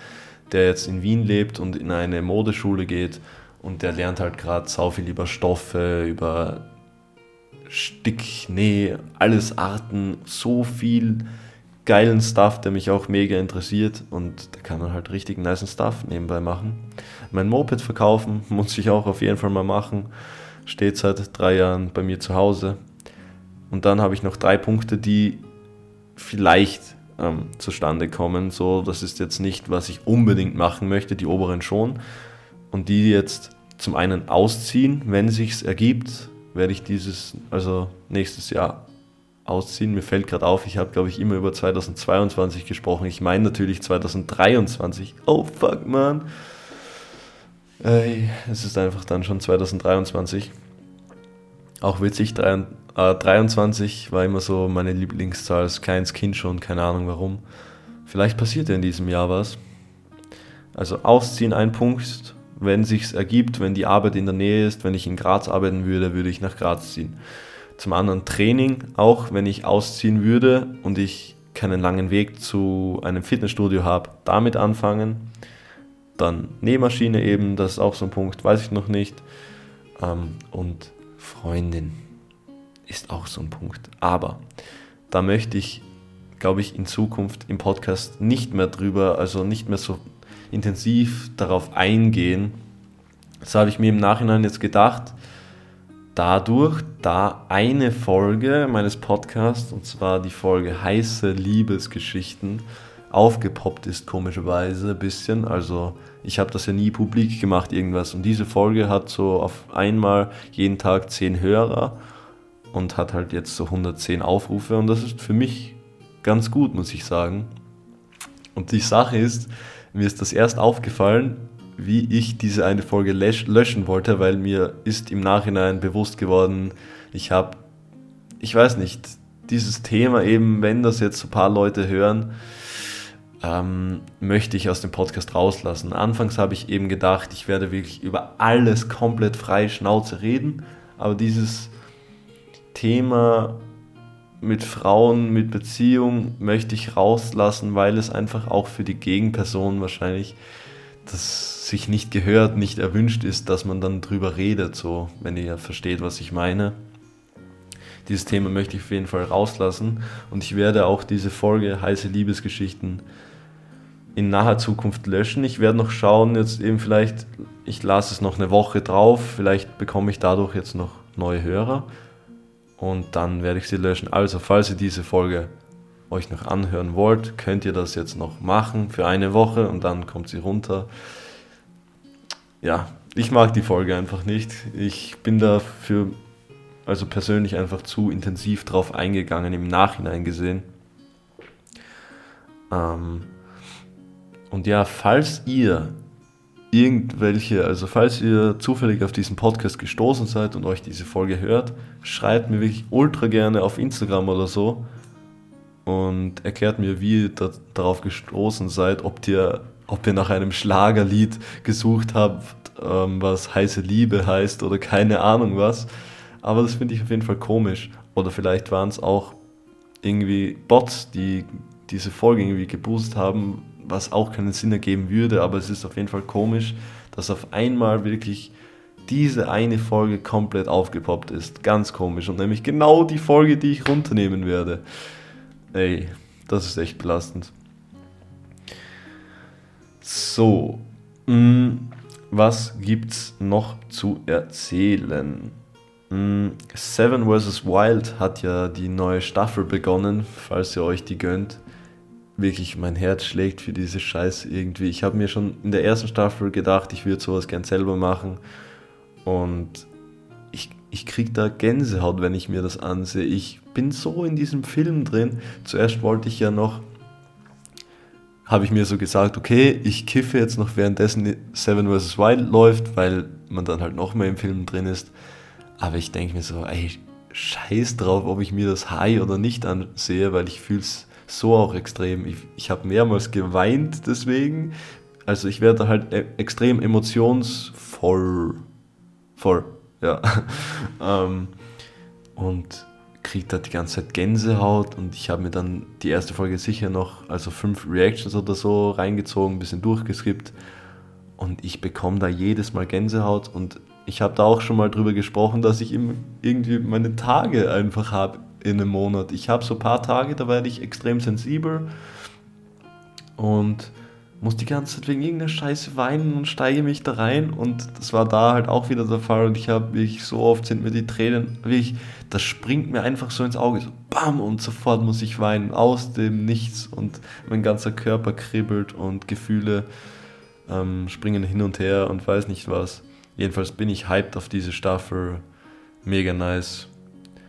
der jetzt in Wien lebt und in eine Modeschule geht und der lernt halt gerade sau viel über Stoffe, über Stick, Näh, alles Arten, so viel geilen Stuff, der mich auch mega interessiert und da kann man halt richtig nice Stuff nebenbei machen. Mein Moped verkaufen muss ich auch auf jeden Fall mal machen. Steht seit drei Jahren bei mir zu Hause. Und dann habe ich noch drei Punkte, die vielleicht ähm, zustande kommen. So, das ist jetzt nicht, was ich unbedingt machen möchte, die oberen schon. Und die jetzt zum einen ausziehen, wenn sich's ergibt, werde ich dieses, also nächstes Jahr ausziehen. Mir fällt gerade auf, ich habe, glaube ich, immer über 2022 gesprochen. Ich meine natürlich 2023. Oh fuck, man. Äh, es ist einfach dann schon 2023. Auch witzig, 23 äh, war immer so meine Lieblingszahl als kleines Kind schon, keine Ahnung warum. Vielleicht passiert ja in diesem Jahr was. Also ausziehen ein Punkt, wenn sich's ergibt, wenn die Arbeit in der Nähe ist, wenn ich in Graz arbeiten würde, würde ich nach Graz ziehen. Zum anderen Training, auch wenn ich ausziehen würde und ich keinen langen Weg zu einem Fitnessstudio habe, damit anfangen. Dann Nähmaschine eben, das ist auch so ein Punkt, weiß ich noch nicht. Ähm, und Freundin ist auch so ein Punkt. Aber da möchte ich, glaube ich, in Zukunft im Podcast nicht mehr drüber, also nicht mehr so intensiv darauf eingehen. Das habe ich mir im Nachhinein jetzt gedacht, dadurch, da eine Folge meines Podcasts, und zwar die Folge heiße Liebesgeschichten, aufgepoppt ist, komischerweise ein bisschen. Also ich habe das ja nie publik gemacht, irgendwas. Und diese Folge hat so auf einmal jeden Tag 10 Hörer und hat halt jetzt so 110 Aufrufe. Und das ist für mich ganz gut, muss ich sagen. Und die Sache ist, mir ist das erst aufgefallen, wie ich diese eine Folge löschen wollte, weil mir ist im Nachhinein bewusst geworden, ich habe, ich weiß nicht, dieses Thema eben, wenn das jetzt ein paar Leute hören, ähm, möchte ich aus dem Podcast rauslassen. Anfangs habe ich eben gedacht, ich werde wirklich über alles komplett frei Schnauze reden, aber dieses Thema mit Frauen, mit Beziehung möchte ich rauslassen, weil es einfach auch für die Gegenperson wahrscheinlich das sich nicht gehört, nicht erwünscht ist, dass man dann drüber redet, so, wenn ihr versteht, was ich meine. Dieses Thema möchte ich auf jeden Fall rauslassen und ich werde auch diese Folge heiße Liebesgeschichten in naher Zukunft löschen. Ich werde noch schauen, jetzt eben vielleicht, ich lasse es noch eine Woche drauf, vielleicht bekomme ich dadurch jetzt noch neue Hörer und dann werde ich sie löschen. Also, falls ihr diese Folge euch noch anhören wollt, könnt ihr das jetzt noch machen für eine Woche und dann kommt sie runter. Ja, ich mag die Folge einfach nicht. Ich bin dafür also persönlich einfach zu intensiv drauf eingegangen, im Nachhinein gesehen. Ähm, und ja, falls ihr irgendwelche, also falls ihr zufällig auf diesen Podcast gestoßen seid und euch diese Folge hört, schreibt mir wirklich ultra gerne auf Instagram oder so und erklärt mir, wie ihr da, darauf gestoßen seid, ob ihr, ob ihr nach einem Schlagerlied gesucht habt, ähm, was heiße Liebe heißt oder keine Ahnung was. Aber das finde ich auf jeden Fall komisch. Oder vielleicht waren es auch irgendwie Bots, die diese Folge irgendwie geboostet haben, was auch keinen Sinn ergeben würde, aber es ist auf jeden Fall komisch, dass auf einmal wirklich diese eine Folge komplett aufgepoppt ist. Ganz komisch. Und nämlich genau die Folge, die ich runternehmen werde. Ey, das ist echt belastend. So, mm, was gibt's noch zu erzählen? Mm, Seven vs. Wild hat ja die neue Staffel begonnen, falls ihr euch die gönnt wirklich mein Herz schlägt für diese Scheiße irgendwie. Ich habe mir schon in der ersten Staffel gedacht, ich würde sowas gern selber machen. Und ich, ich kriege da Gänsehaut, wenn ich mir das ansehe. Ich bin so in diesem Film drin. Zuerst wollte ich ja noch, habe ich mir so gesagt, okay, ich kiffe jetzt noch währenddessen Seven vs. Wild läuft, weil man dann halt noch mehr im Film drin ist. Aber ich denke mir so, ey, scheiß drauf, ob ich mir das High oder nicht ansehe, weil ich fühle es so auch extrem. Ich, ich habe mehrmals geweint deswegen. Also ich werde halt e extrem emotionsvoll. Voll, ja. ähm, und kriege da die ganze Zeit Gänsehaut und ich habe mir dann die erste Folge sicher noch, also fünf Reactions oder so reingezogen, ein bisschen durchgeskippt und ich bekomme da jedes Mal Gänsehaut und ich habe da auch schon mal drüber gesprochen, dass ich irgendwie meine Tage einfach habe in einem Monat. Ich habe so ein paar Tage, da werde ich extrem sensibel und muss die ganze Zeit wegen irgendeiner Scheiße weinen und steige mich da rein. Und das war da halt auch wieder der Fall. Und ich habe wirklich so oft sind mir die Tränen wirklich das springt mir einfach so ins Auge. So bam und sofort muss ich weinen. Aus dem Nichts. Und mein ganzer Körper kribbelt und Gefühle ähm, springen hin und her und weiß nicht was. Jedenfalls bin ich hyped auf diese Staffel. Mega nice.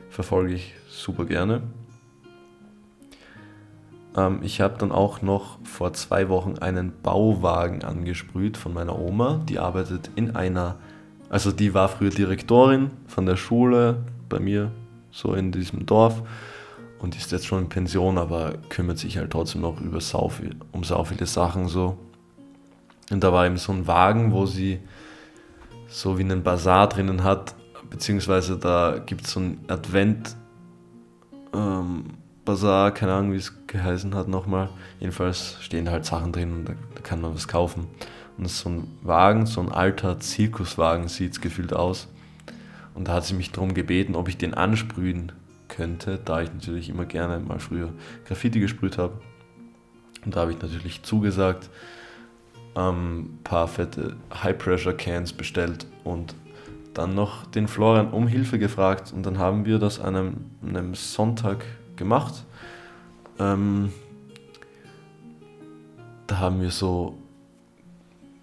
Verfolge ich super gerne. Ähm, ich habe dann auch noch vor zwei Wochen einen Bauwagen angesprüht von meiner Oma. Die arbeitet in einer, also die war früher Direktorin von der Schule bei mir, so in diesem Dorf. Und ist jetzt schon in Pension, aber kümmert sich halt trotzdem noch über sau viel, um sau viele Sachen so. Und da war eben so ein Wagen, wo sie so wie einen Bazar drinnen hat, beziehungsweise da gibt es so ein Advent, ähm, Bazaar, keine Ahnung, wie es geheißen hat nochmal. Jedenfalls stehen halt Sachen drin und da, da, kann man was kaufen. Und so ein Wagen, so ein alter Zirkuswagen sieht es gefühlt aus. Und da hat sie mich darum gebeten, ob ich den ansprühen könnte, da ich natürlich immer gerne mal früher Graffiti gesprüht habe. Und da habe ich natürlich zugesagt, ein ähm, paar fette High-Pressure-Cans bestellt und dann noch den Florian um Hilfe gefragt und dann haben wir das an einem, einem Sonntag gemacht. Ähm, da haben wir so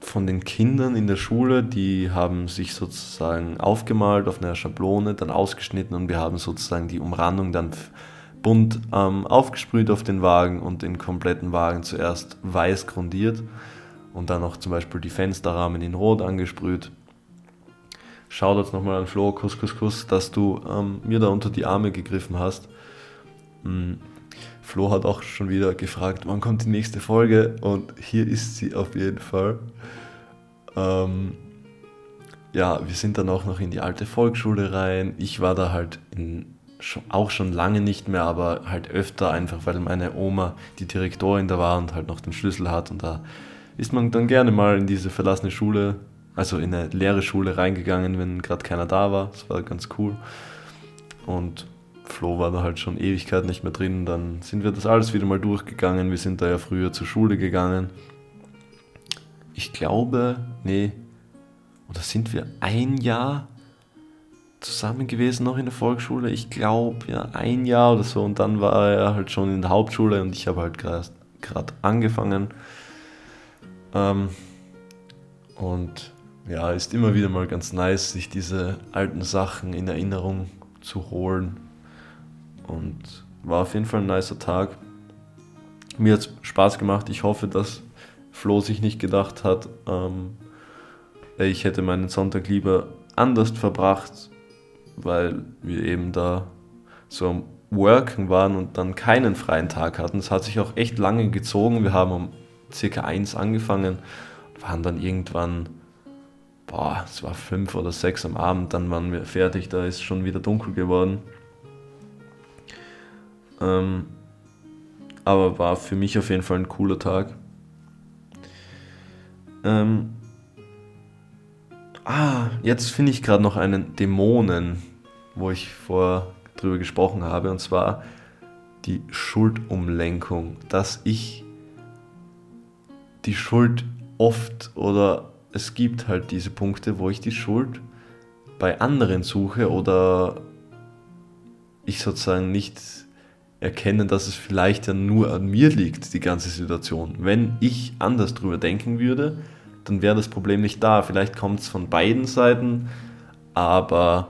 von den Kindern in der Schule, die haben sich sozusagen aufgemalt auf einer Schablone, dann ausgeschnitten und wir haben sozusagen die Umrandung dann bunt ähm, aufgesprüht auf den Wagen und den kompletten Wagen zuerst weiß grundiert und dann auch zum Beispiel die Fensterrahmen in Rot angesprüht Shoutouts nochmal an Flo, Kuss, Kuss, Kuss, dass du ähm, mir da unter die Arme gegriffen hast. Hm, Flo hat auch schon wieder gefragt, wann kommt die nächste Folge und hier ist sie auf jeden Fall. Ähm, ja, wir sind dann auch noch in die alte Volksschule rein. Ich war da halt in, auch schon lange nicht mehr, aber halt öfter einfach, weil meine Oma die Direktorin da war und halt noch den Schlüssel hat und da ist man dann gerne mal in diese verlassene Schule, also in eine leere Schule reingegangen, wenn gerade keiner da war. Das war ganz cool. Und Flo war da halt schon Ewigkeit nicht mehr drin. Dann sind wir das alles wieder mal durchgegangen. Wir sind da ja früher zur Schule gegangen. Ich glaube, nee, oder sind wir ein Jahr zusammen gewesen noch in der Volksschule? Ich glaube, ja, ein Jahr oder so. Und dann war er halt schon in der Hauptschule und ich habe halt gerade angefangen. Ähm, und ja, ist immer wieder mal ganz nice, sich diese alten Sachen in Erinnerung zu holen. Und war auf jeden Fall ein nicer Tag. Mir hat es Spaß gemacht. Ich hoffe, dass Flo sich nicht gedacht hat, ähm, ich hätte meinen Sonntag lieber anders verbracht, weil wir eben da so am Worken waren und dann keinen freien Tag hatten. Es hat sich auch echt lange gezogen. Wir haben um circa eins angefangen und waren dann irgendwann, boah, es war fünf oder sechs am Abend, dann waren wir fertig, da ist schon wieder dunkel geworden. Ähm, aber war für mich auf jeden Fall ein cooler Tag. Ähm, ah, jetzt finde ich gerade noch einen Dämonen, wo ich vor drüber gesprochen habe, und zwar die Schuldumlenkung, dass ich die Schuld oft oder es gibt halt diese Punkte, wo ich die Schuld bei anderen suche oder ich sozusagen nicht erkenne, dass es vielleicht ja nur an mir liegt, die ganze Situation. Wenn ich anders drüber denken würde, dann wäre das Problem nicht da. Vielleicht kommt es von beiden Seiten, aber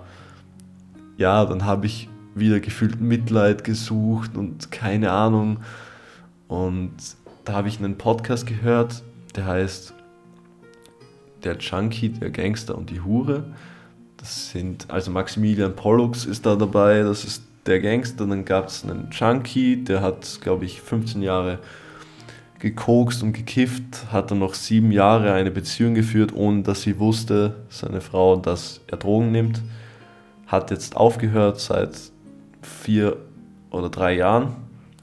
ja, dann habe ich wieder gefühlt Mitleid gesucht und keine Ahnung. Und da habe ich einen Podcast gehört, der heißt Der Junkie, der Gangster und die Hure. Das sind, also Maximilian Pollux ist da dabei, das ist der Gangster. Dann gab es einen Junkie, der hat, glaube ich, 15 Jahre gekokst und gekifft, hat dann noch sieben Jahre eine Beziehung geführt, ohne dass sie wusste, seine Frau, dass er Drogen nimmt. Hat jetzt aufgehört seit vier oder drei Jahren.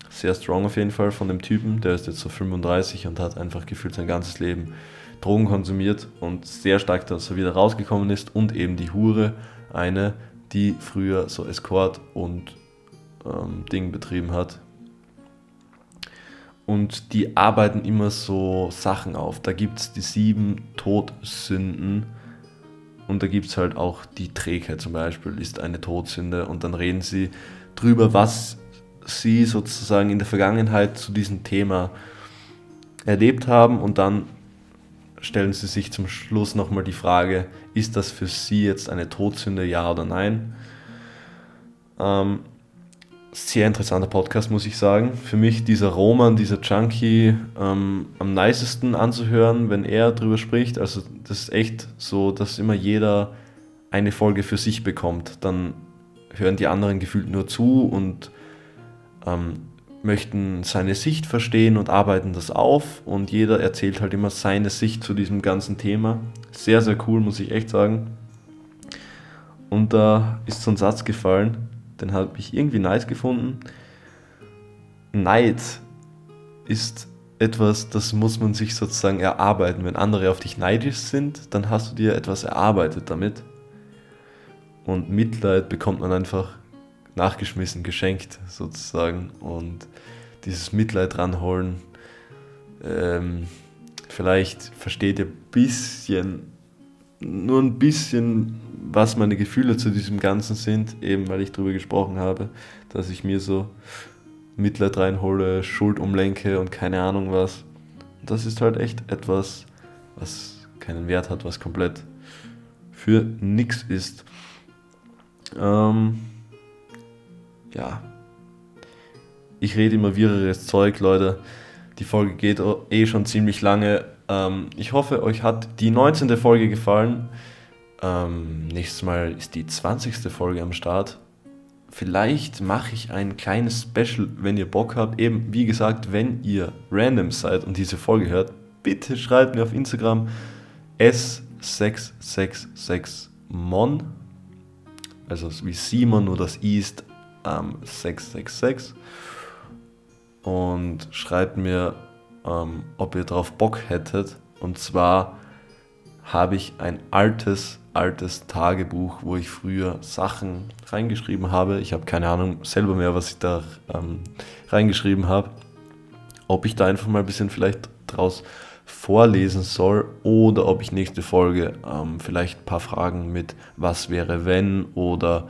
Sehr strong auf jeden Fall von dem Typen. Der ist jetzt so 35 und hat einfach gefühlt sein ganzes Leben Drogen konsumiert und sehr stark, dass er wieder rausgekommen ist. Und eben die Hure, eine, die früher so Escort und ähm, Ding betrieben hat, und die arbeiten immer so Sachen auf. Da gibt es die sieben Todsünden und da gibt es halt auch die Trägheit zum Beispiel, ist eine Todsünde und dann reden sie drüber, was sie sozusagen in der Vergangenheit zu diesem Thema erlebt haben und dann stellen sie sich zum Schluss nochmal die Frage, ist das für sie jetzt eine Todsünde, ja oder nein? Ähm, sehr interessanter Podcast, muss ich sagen. Für mich dieser Roman, dieser Junkie, ähm, am nicesten anzuhören, wenn er drüber spricht. Also das ist echt so, dass immer jeder eine Folge für sich bekommt. Dann hören die anderen gefühlt nur zu und ähm, möchten seine Sicht verstehen und arbeiten das auf. Und jeder erzählt halt immer seine Sicht zu diesem ganzen Thema. Sehr, sehr cool, muss ich echt sagen. Und da ist so ein Satz gefallen, den habe ich irgendwie nice gefunden. Neid ist etwas, das muss man sich sozusagen erarbeiten. Wenn andere auf dich neidisch sind, dann hast du dir etwas erarbeitet damit. Und Mitleid bekommt man einfach nachgeschmissen, geschenkt sozusagen. Und dieses Mitleid ranholen, ähm, vielleicht versteht ihr ein bisschen, nur ein bisschen, was meine Gefühle zu diesem Ganzen sind, eben weil ich darüber gesprochen habe, dass ich mir so Mitleid reinhole, Schuld umlenke und keine Ahnung was. Das ist halt echt etwas, was keinen Wert hat, was komplett für nichts ist. Ähm, ja. Ich rede immer wirres Zeug, Leute. Die Folge geht eh schon ziemlich lange. Ähm, ich hoffe, euch hat die 19. Folge gefallen. Ähm, nächstes Mal ist die 20. Folge am Start. vielleicht mache ich ein kleines Special, wenn ihr Bock habt. Eben, wie gesagt, wenn ihr random seid und diese Folge hört, bitte schreibt mir auf Instagram S666mon, also wie Simon nur das I ist ähm, 666 und schreibt mir, ähm, ob ihr drauf Bock hättet. Und zwar habe ich ein altes, altes Tagebuch, wo ich früher Sachen reingeschrieben habe. Ich habe keine Ahnung selber mehr, was ich da ähm, reingeschrieben habe. Ob ich da einfach mal ein bisschen vielleicht draus vorlesen soll oder ob ich nächste Folge ähm, vielleicht ein paar Fragen mit was wäre wenn oder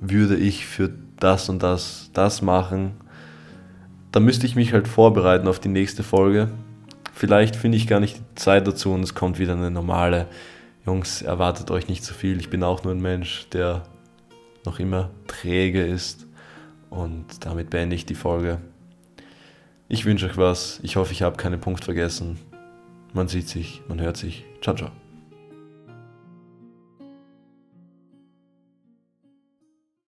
würde ich für das und das das machen. Da müsste ich mich halt vorbereiten auf die nächste Folge. Vielleicht finde ich gar nicht die Zeit dazu und es kommt wieder eine normale. Jungs, erwartet euch nicht zu so viel. Ich bin auch nur ein Mensch, der noch immer träge ist. Und damit beende ich die Folge. Ich wünsche euch was. Ich hoffe, ich habe keinen Punkt vergessen. Man sieht sich, man hört sich. Ciao, ciao.